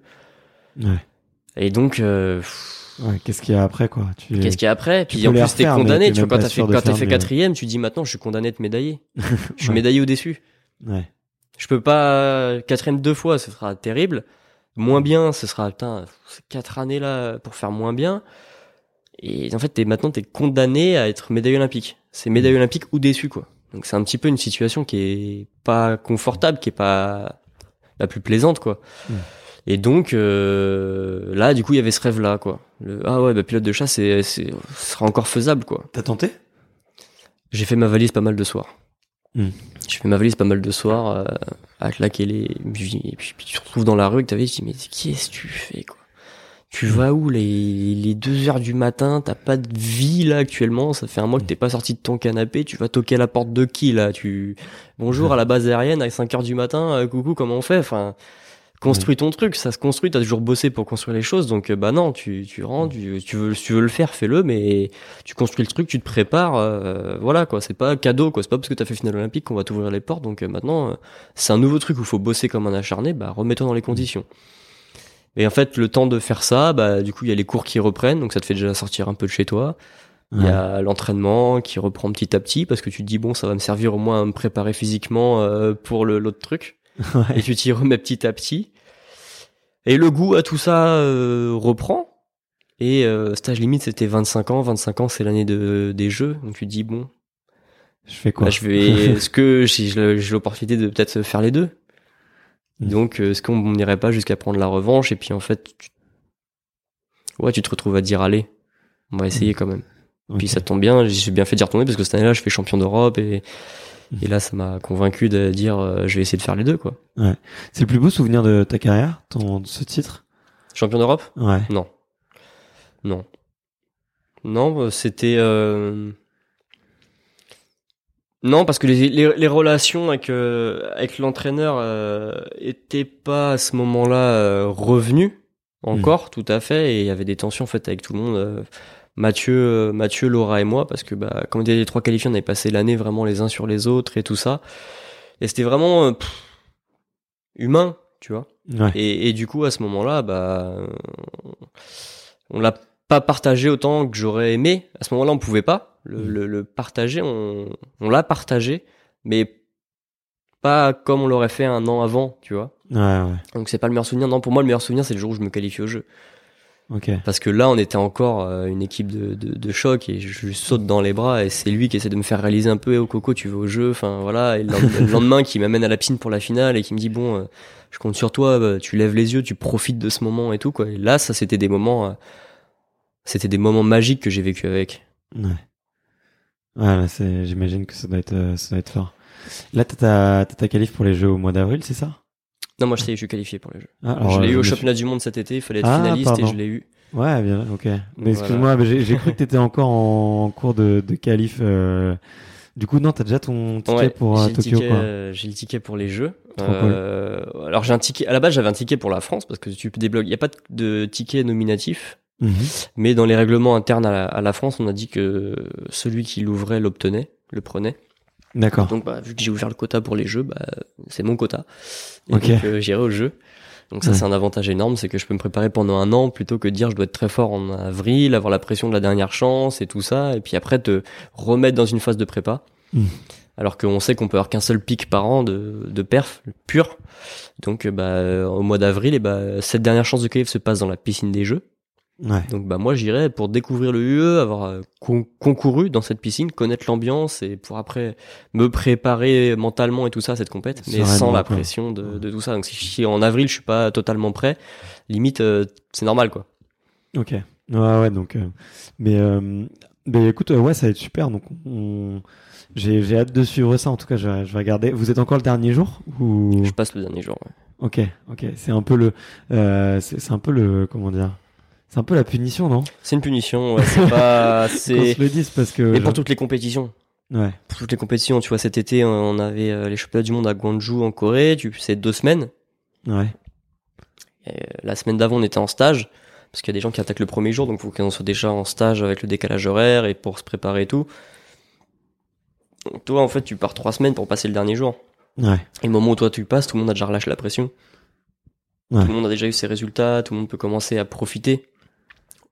Ouais. Et donc, euh, Ouais, Qu'est-ce qu'il y a après, quoi? Tu... qu'est-ce qu'il y a après? Puis en plus, t'es condamné. Tu vois, quand t'as fait, quand t'as faire fait quatrième, tu dis maintenant, je suis condamné de médaillé. je suis Ouais. médaillé au-dessus. Ouais. Je peux pas quatrième deux fois, ce sera terrible. Moins bien, ce sera putain, quatre années là pour faire moins bien. Et en fait, t'es maintenant t'es condamné à être médaille olympique. C'est médaille Mm. olympique ou déçu quoi. Donc c'est un petit peu une situation qui est pas confortable, qui est pas la plus plaisante quoi. Mm. Et donc euh, là, du coup, il y avait ce rêve là quoi. Le, ah ouais, bah pilote de chasse, c'est, c'est, ce sera encore faisable quoi. T'as tenté? J'ai fait ma valise pas mal de soirs. Hmm. J'ai fait ma valise pas mal de soirs euh, à claquer les. Et puis, et puis tu te retrouves dans la rue et que t'avais dit mais qu'est-ce que tu fais quoi? Tu vas où les les deux heures du matin? T'as pas de vie là actuellement? Ça fait un mois que t'es pas sorti de ton canapé. Tu vas toquer à la porte de qui là? Tu bonjour à la base aérienne à 5 heures du matin. euh, coucou comment on fait? Enfin construis ton truc. Ça se construit. T'as toujours bossé pour construire les choses. Donc euh, bah non tu tu rentres. Tu, tu veux si tu veux le faire fais-le mais tu construis le truc, tu te prépares, euh, voilà quoi. C'est pas cadeau quoi. C'est pas parce que t'as fait finale olympique qu'on va t'ouvrir les portes. Donc euh, maintenant, euh, c'est un nouveau truc où faut bosser comme un acharné. Bah remets-toi dans les conditions. Et en fait, le temps de faire ça, bah du coup il y a les cours qui reprennent, donc ça te fait déjà sortir un peu de chez toi. Il y a l'entraînement qui reprend petit à petit parce que tu te dis bon ça va me servir au moins à me préparer physiquement euh, pour le l'autre truc Ouais. et tu t'y remets petit à petit. Et le goût à tout ça euh, reprend. Et euh, stage limite c'était 25 ans, 25 ans c'est l'année de, des jeux, donc tu te dis bon, Je fais quoi? là, je vais, est-ce que j'ai j'ai l'opportunité de peut-être faire les deux? Mm. Donc euh, est-ce qu'on n'irait pas jusqu'à prendre la revanche? Et puis en fait, tu... ouais tu te retrouves à dire allez, on va essayer quand même. Puis ça tombe bien, j'ai bien fait d'y retourner parce que cette année-là je fais champion d'Europe et Mm. et là ça m'a convaincu de dire euh, je vais essayer de faire les deux quoi. C'est le plus beau souvenir de ta carrière, ton ce titre? Champion d'Europe? Ouais. Non. Non. Non, euh, c'était... euh, Non, parce que les, les, les relations avec, euh, avec l'entraîneur euh, étaient pas à ce moment-là revenues encore, tout à fait, et il y avait des tensions en fait avec tout le monde. Mathieu, euh, Mathieu, Laura et moi, parce que bah, quand on était les trois qualifiés, on avait passé l'année vraiment les uns sur les autres et tout ça. Et c'était vraiment euh, pff, humain, tu vois. Ouais. Et, et du coup, à ce moment-là, bah, on l'a pas partagé autant que j'aurais aimé. À ce moment-là, on pouvait pas le, Mm. le, le partager. On, on l'a partagé, mais pas comme on l'aurait fait un an avant, tu vois. Ouais, ouais. Donc c'est pas le meilleur souvenir. Non, pour moi, le meilleur souvenir, c'est le jour où je me qualifie au jeu. Ok. Parce que là, on était encore euh, une équipe de, de, de choc et je, lui saute dans les bras et c'est lui qui essaie de me faire réaliser un peu, eh, oh Coco, tu veux au jeu, enfin voilà. Et le lendemain, le lendemain, qui m'amène à la piscine pour la finale et qui me dit bon, euh, je compte sur toi, bah, tu lèves les yeux, tu profites de ce moment et tout quoi. Et là, ça c'était des moments, euh, c'était des moments magiques que j'ai vécu avec. Ouais. Ouais, là, c'est, j'imagine que ça doit être, ça doit être fort. Là, t'as ta, t'as ta qualif pour les Jeux au mois d'avril, c'est ça? Non, moi je sais, je suis qualifié pour les jeux. ah, je l'ai euh, eu au suis- championnat du monde cet été, il fallait être Ah, finaliste pardon. et je l'ai eu. Ouais, bien, ok. Mais Voilà. excuse-moi, j'ai, cru que t'étais encore en cours de, de qualif. euh, Du coup, non, t'as déjà ton ticket Ouais, pour euh, j'ai le Tokyo, euh, J'ai le ticket pour les jeux. Trop Euh, Alors j'ai un ticket. À la base, j'avais un ticket pour la France parce que tu débloques. Il y a pas de- de ticket nominatif, Mhm. mais dans les règlements internes à la, à la France, on a dit que celui qui l'ouvrait l'obtenait, le prenait. D'accord. Donc bah, vu que j'ai ouvert le quota pour les jeux, bah c'est mon quota. Et donc euh, j'irai au jeu. Donc ça Ouais. c'est un avantage énorme, c'est que je peux me préparer pendant un an plutôt que de dire je dois être très fort en avril, avoir la pression de la dernière chance et tout ça, et puis après te remettre dans une phase de prépa. Mm. Alors qu'on sait qu'on peut avoir qu'un seul pic par an de, de perf pur. Donc euh, bah au mois d'avril, et bah cette dernière chance de qualif se passe dans la piscine des jeux. Ouais. Donc bah moi j'irai pour découvrir le UE, avoir euh, con- concouru dans cette piscine, connaître l'ambiance et pour après me préparer mentalement et tout ça à cette compète, mais sans la pression de, de tout ça. Donc si, en avril je suis pas totalement prêt, limite euh, c'est normal quoi. Ok. Ouais, ouais, donc. euh, mais, euh, mais écoute, ouais, ça va être super. Donc, on... j'ai, j'ai hâte de suivre ça. En tout cas, je, vais- je vais regarder. Vous êtes encore le dernier jour ou? Je passe le dernier jour. ouais. Ok, ok. C'est un peu le, c'est un peu le, comment dire? C'est un peu la punition, non? C'est une punition, ouais, c'est pas c'est se le dise parce que. et pour toutes les compétitions. Ouais. Pour toutes les compétitions, tu vois cet été on avait euh, les championnats du monde à Gwangju en Corée, tu c'est deux semaines. Ouais. Et, euh, la semaine d'avant, on était en stage, parce qu'il y a des gens qui attaquent le premier jour, donc il faut qu'on soit déjà en stage avec le décalage horaire et pour se préparer et tout. Donc, toi, en fait, tu pars trois semaines pour passer le dernier jour. Ouais. Et le moment où toi tu passes, tout le monde a déjà relâché la pression. Ouais. Tout le monde a déjà eu ses résultats, tout le monde peut commencer à profiter.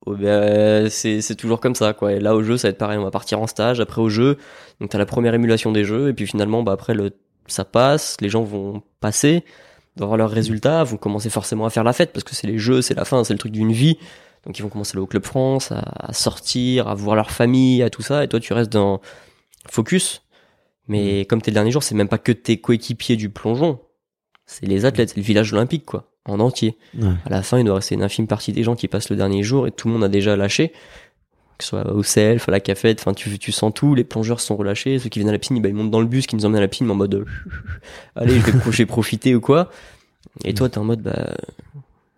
Oh, ben, c'est toujours comme ça, quoi. Et là, au jeu, ça va être pareil. On va partir en stage, après au jeu. Donc, t'as la première émulation des jeux, et puis finalement, bah, après, le, ça passe, les gens vont passer, vont avoir leurs résultats, vont commencer forcément à faire la fête, parce que c'est les jeux, c'est la fin, c'est le truc d'une vie. Donc, ils vont commencer à aller au Club France, à, à sortir, à voir leur famille, à tout ça, et toi, tu restes dans focus. Mais comme t'es le dernier jour, c'est même pas que tes coéquipiers du plongeon. C'est les athlètes, c'est le village olympique, quoi. En entier. Ouais. À la fin, il doit rester une infime partie des gens qui passent le dernier jour et tout le monde a déjà lâché. Que ce soit au self, à la cafette, enfin, tu, tu sens tout, les plongeurs sont relâchés, ceux qui viennent à la piscine, bah, ils montent dans le bus qui nous emmène à la piscine en mode, euh, allez, je vais, je vais profiter ou quoi. Et toi, t'es en mode, bah,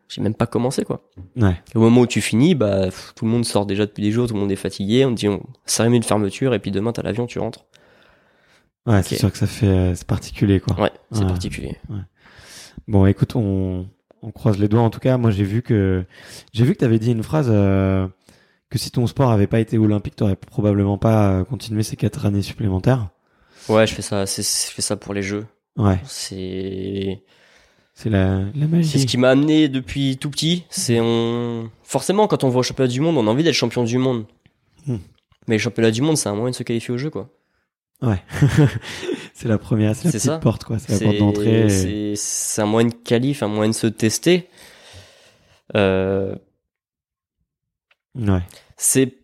j'ai même pas commencé, quoi. Ouais. Et au moment où tu finis, bah, pff, tout le monde sort déjà depuis des jours, tout le monde est fatigué, on te dit, on, cérémonie de fermeture, et puis demain, t'as l'avion, tu rentres. Ouais, c'est sûr que ça fait, euh, c'est particulier, quoi. Ouais, c'est Ouais. particulier. Bon, écoute, on, on croise les doigts. En tout cas, moi, j'ai vu que, j'ai vu que t'avais dit une phrase, euh, que si ton sport avait pas été olympique, t'aurais probablement pas euh, continué ces quatre années supplémentaires. Ouais, je fais ça, c'est, je fais ça pour les jeux. Ouais. C'est, C'est la, la magie. C'est ce qui m'a amené depuis tout petit. C'est on forcément quand on voit au championnat du monde, on a envie d'être champion du monde. Hmm. Mais le championnat du monde, c'est un moyen de se qualifier au jeu, quoi. Ouais. c'est la première, c'est la petite ça. porte, quoi. C'est la porte d'entrée. et- C'est un moyen de qualif, un moyen de se tester. Euh, Ouais. c'est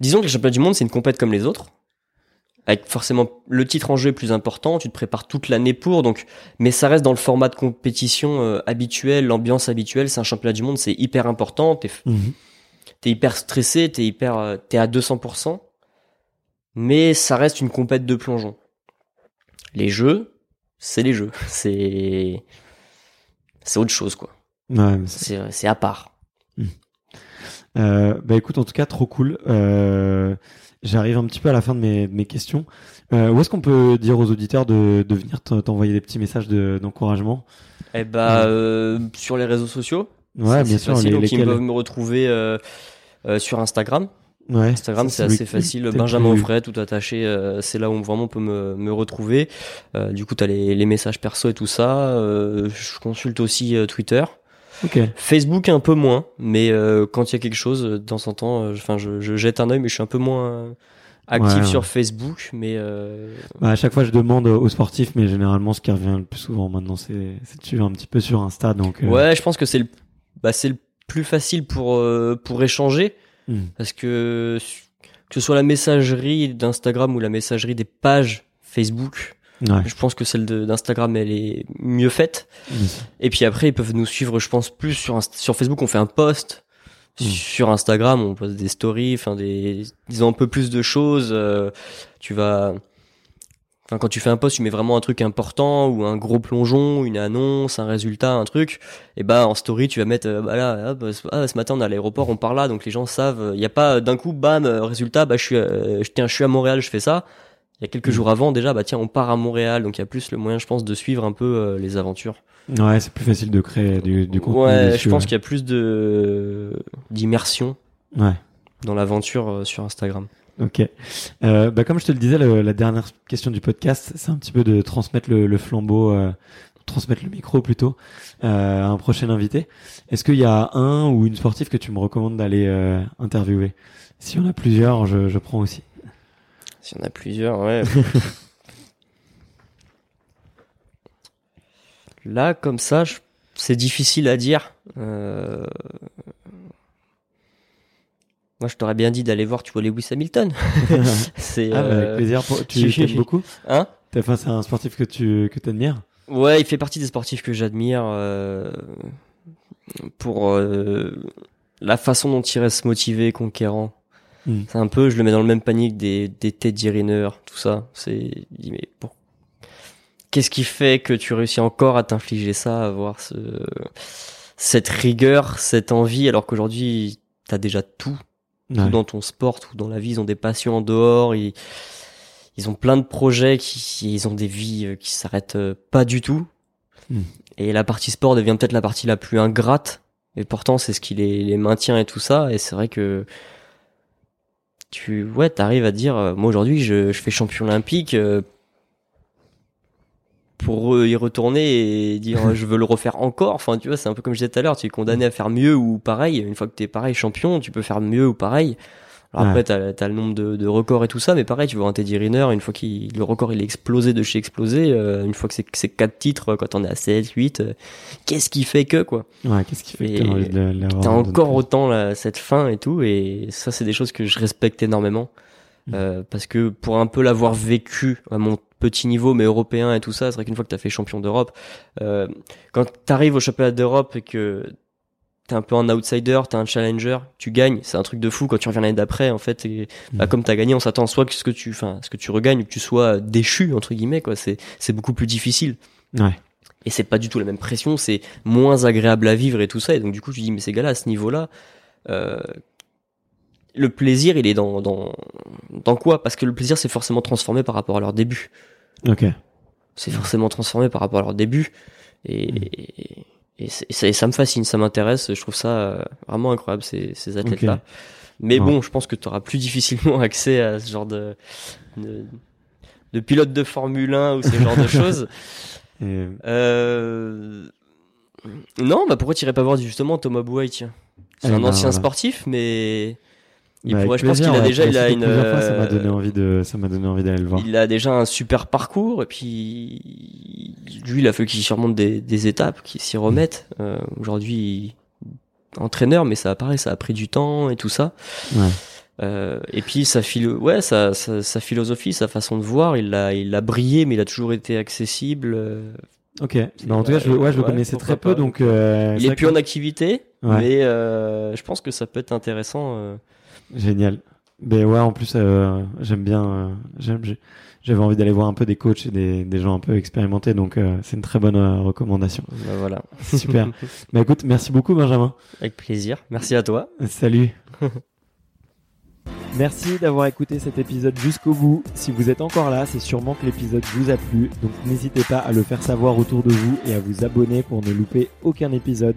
disons que le championnat du monde, c'est une compète comme les autres. Avec forcément le titre en jeu est plus important, tu te prépares toute l'année pour, donc, mais ça reste dans le format de compétition euh, habituel, l'ambiance habituelle. C'est un championnat du monde, c'est hyper important. T'es t'es hyper stressé, t'es hyper, euh, t'es à 200%, mais ça reste une compète de plongeon. Les jeux, c'est les jeux, c'est, c'est autre chose quoi. Ouais, c'est- à part. Euh, bah écoute, en tout cas, trop cool. Euh, J'arrive un petit peu à la fin de mes, de mes questions. Euh, où est-ce qu'on peut dire aux auditeurs de, de venir t'en- t'envoyer des petits messages de- d'encouragement? Eh bah, euh, sur les réseaux sociaux, Ouais, bien sûr. facile, les- donc ils lesquels peuvent me retrouver euh, euh, sur Instagram. Ouais, Instagram, c'est assez facile. Benjamin Offray, tout attaché, euh, c'est là où vraiment on peut me, me retrouver. Euh, du coup, t'as les, les messages perso et tout ça. Euh, je consulte aussi Twitter. Ok. Facebook un peu moins, mais quand il y a quelque chose, de temps en temps, enfin, je, je jette un œil, mais je suis un peu moins actif Ouais, sur. Facebook. Mais euh, Bah, à chaque fois, je demande aux sportifs, mais généralement, ce qui revient le plus souvent maintenant, c'est c'est de suivre un petit peu sur Insta. Donc, euh, ouais, je pense que c'est le, bah, c'est le plus facile pour euh, pour échanger, hmm. parce que que ce soit la messagerie d'Instagram ou la messagerie des pages Facebook, Ouais. je pense que celle d'Instagram elle est mieux faite. Sûr. Et puis après, ils peuvent nous suivre, je pense, plus sur sur Facebook. On fait un post. Mm. Sur Instagram, on poste des stories, enfin des, disons un peu plus de choses. euh, tu vas, enfin quand tu fais un post, tu mets vraiment un truc important ou un gros plongeon, une annonce, un résultat, un truc. Et bah en story, tu vas mettre, euh, bah là, hop, ce- ah, ce matin on est à l'aéroport, on part là, donc les gens savent. Il y a pas euh, d'un coup, bam, euh, résultat, bah je suis, euh, tiens, je suis à Montréal, je fais ça. Il y a quelques Mm. jours avant, déjà, bah tiens, on part à Montréal, donc il y a plus le moyen, je pense, de suivre un peu euh, les aventures. Ouais, c'est plus facile de créer du, du contenu. Ouais, dessus, je pense ouais. qu'il y a plus de d'immersion Ouais. dans l'aventure sur Instagram. Ok. Euh, bah, comme je te le disais, le- la dernière question du podcast, c'est un petit peu de transmettre le, le flambeau euh, transmettre le micro plutôt euh, à un prochain invité. Est-ce qu'il y a un ou une sportive que tu me recommandes d'aller interviewer? Si on a plusieurs, je, je prends aussi. Si on a plusieurs, ouais. Là, comme ça, je- c'est difficile à dire. Euh, Moi, je t'aurais bien dit d'aller voir, tu vois, Lewis Hamilton. c'est, Ah, bah, avec euh, plaisir. Pour... Tu t'aimes beaucoup Hein T'as- Enfin, c'est un sportif que tu que t'admires Ouais, il fait partie des sportifs que j'admire euh, pour euh, la façon dont il reste motivé, conquérant. Mm. C'est un peu, je le mets dans le même panier que des, des Teddy Riner, tout ça. C'est, dit, mais pour... qu'est-ce qui fait que tu réussis encore à t'infliger ça, à avoir ce, cette rigueur, cette envie, alors qu'aujourd'hui, t'as déjà tout, tout Ouais. dans ton sport, tout dans la vie, ils ont des passions en dehors, ils, ils ont plein de projets, qui, ils ont des vies euh, qui s'arrêtent euh, pas du tout. Mm. Et la partie sport devient peut-être la partie la plus ingrate, et pourtant c'est ce qui les, les maintient et tout ça, et c'est vrai que tu ouais t'arrives à dire euh, moi aujourd'hui je, je fais champion olympique euh, pour euh, y retourner et dire euh, je veux le refaire encore enfin tu vois c'est un peu comme je disais tout à l'heure tu es condamné à faire mieux ou pareil une fois que t'es pareil champion tu peux faire mieux ou pareil alors Ouais. après t'as as le nombre de, de records et tout ça mais pareil tu vois un Teddy Riner une fois qu'il le record il est explosé de chez explosé euh, une fois que c'est c'est quatre titres quand on est à 7 8 euh, qu'est-ce qui fait que quoi? Ouais, qu'est-ce qui fait que Et t'as encore autant la- cette fin et tout, et ça c'est des choses que je respecte énormément. Mm. Euh, parce que pour un peu l'avoir vécu à mon petit niveau, mais européen et tout ça, c'est vrai qu'une fois que t'as fait champion d'Europe, euh, quand t'arrives au championnat d'Europe et que t'es un peu un outsider, t'es un challenger, tu gagnes, c'est un truc de fou quand tu reviens l'année d'après en fait. Et, bah, Mm. comme t'as gagné, on s'attend soit que ce que tu, enfin, ce que tu regagnes, que tu sois déchu entre guillemets quoi. C'est c'est beaucoup plus difficile Ouais. et c'est pas du tout la même pression, c'est moins agréable à vivre et tout ça. Et donc du coup, tu dis mais ces gars-là à ce niveau-là, euh, le plaisir, il est dans dans dans quoi? Parce que le plaisir, c'est forcément transformé par rapport à leur début. Ok. C'est forcément transformé par rapport à leur début. Et et, et ça, et ça me fascine, ça m'intéresse. Je trouve ça euh, vraiment incroyable ces ces athlètes-là. Mais bon, je pense que tu auras plus difficilement accès à ce genre de de, de pilote de Formule 1 ou ce genre de choses. Et... Euh... Non, bah pourquoi t'irais pas voir justement Thomas Bouhay, tiens? C'est Eh un ben, ancien voilà. sportif, mais il Bah, pourrait, je pense qu'il a déjà, il a une, fois, ça m'a euh, donné envie de, ça m'a donné envie d'aller le voir. il a déjà un super parcours et puis lui, il a fallu qu'il surmonte des, des étapes, qu'il s'y remette. Euh, Aujourd'hui, entraîneur, mais ça apparaît, ça a pris du temps et tout ça. Ouais. Euh, et puis sa philo, ouais, sa, sa, sa philosophie, sa façon de voir, il a, il a brillé, mais il a toujours été accessible. euh, Ok. Bah, en tout cas, je, ouais, je le connaissais très peu, pas. donc. euh, il est plus en activité, mais euh, je pense que ça peut être intéressant. Génial. Ben ouais, en plus, euh, j'aime bien. euh, j'aime. J'avais envie d'aller voir un peu des coachs et des, des gens un peu expérimentés, donc euh, c'est une très bonne recommandation. Bah, voilà. Super. bah écoute, merci beaucoup Benjamin. Avec plaisir. Merci à toi. Salut. Merci d'avoir écouté cet épisode jusqu'au bout. Si vous êtes encore là, c'est sûrement que l'épisode vous a plu, donc n'hésitez pas à le faire savoir autour de vous et à vous abonner pour ne louper aucun épisode.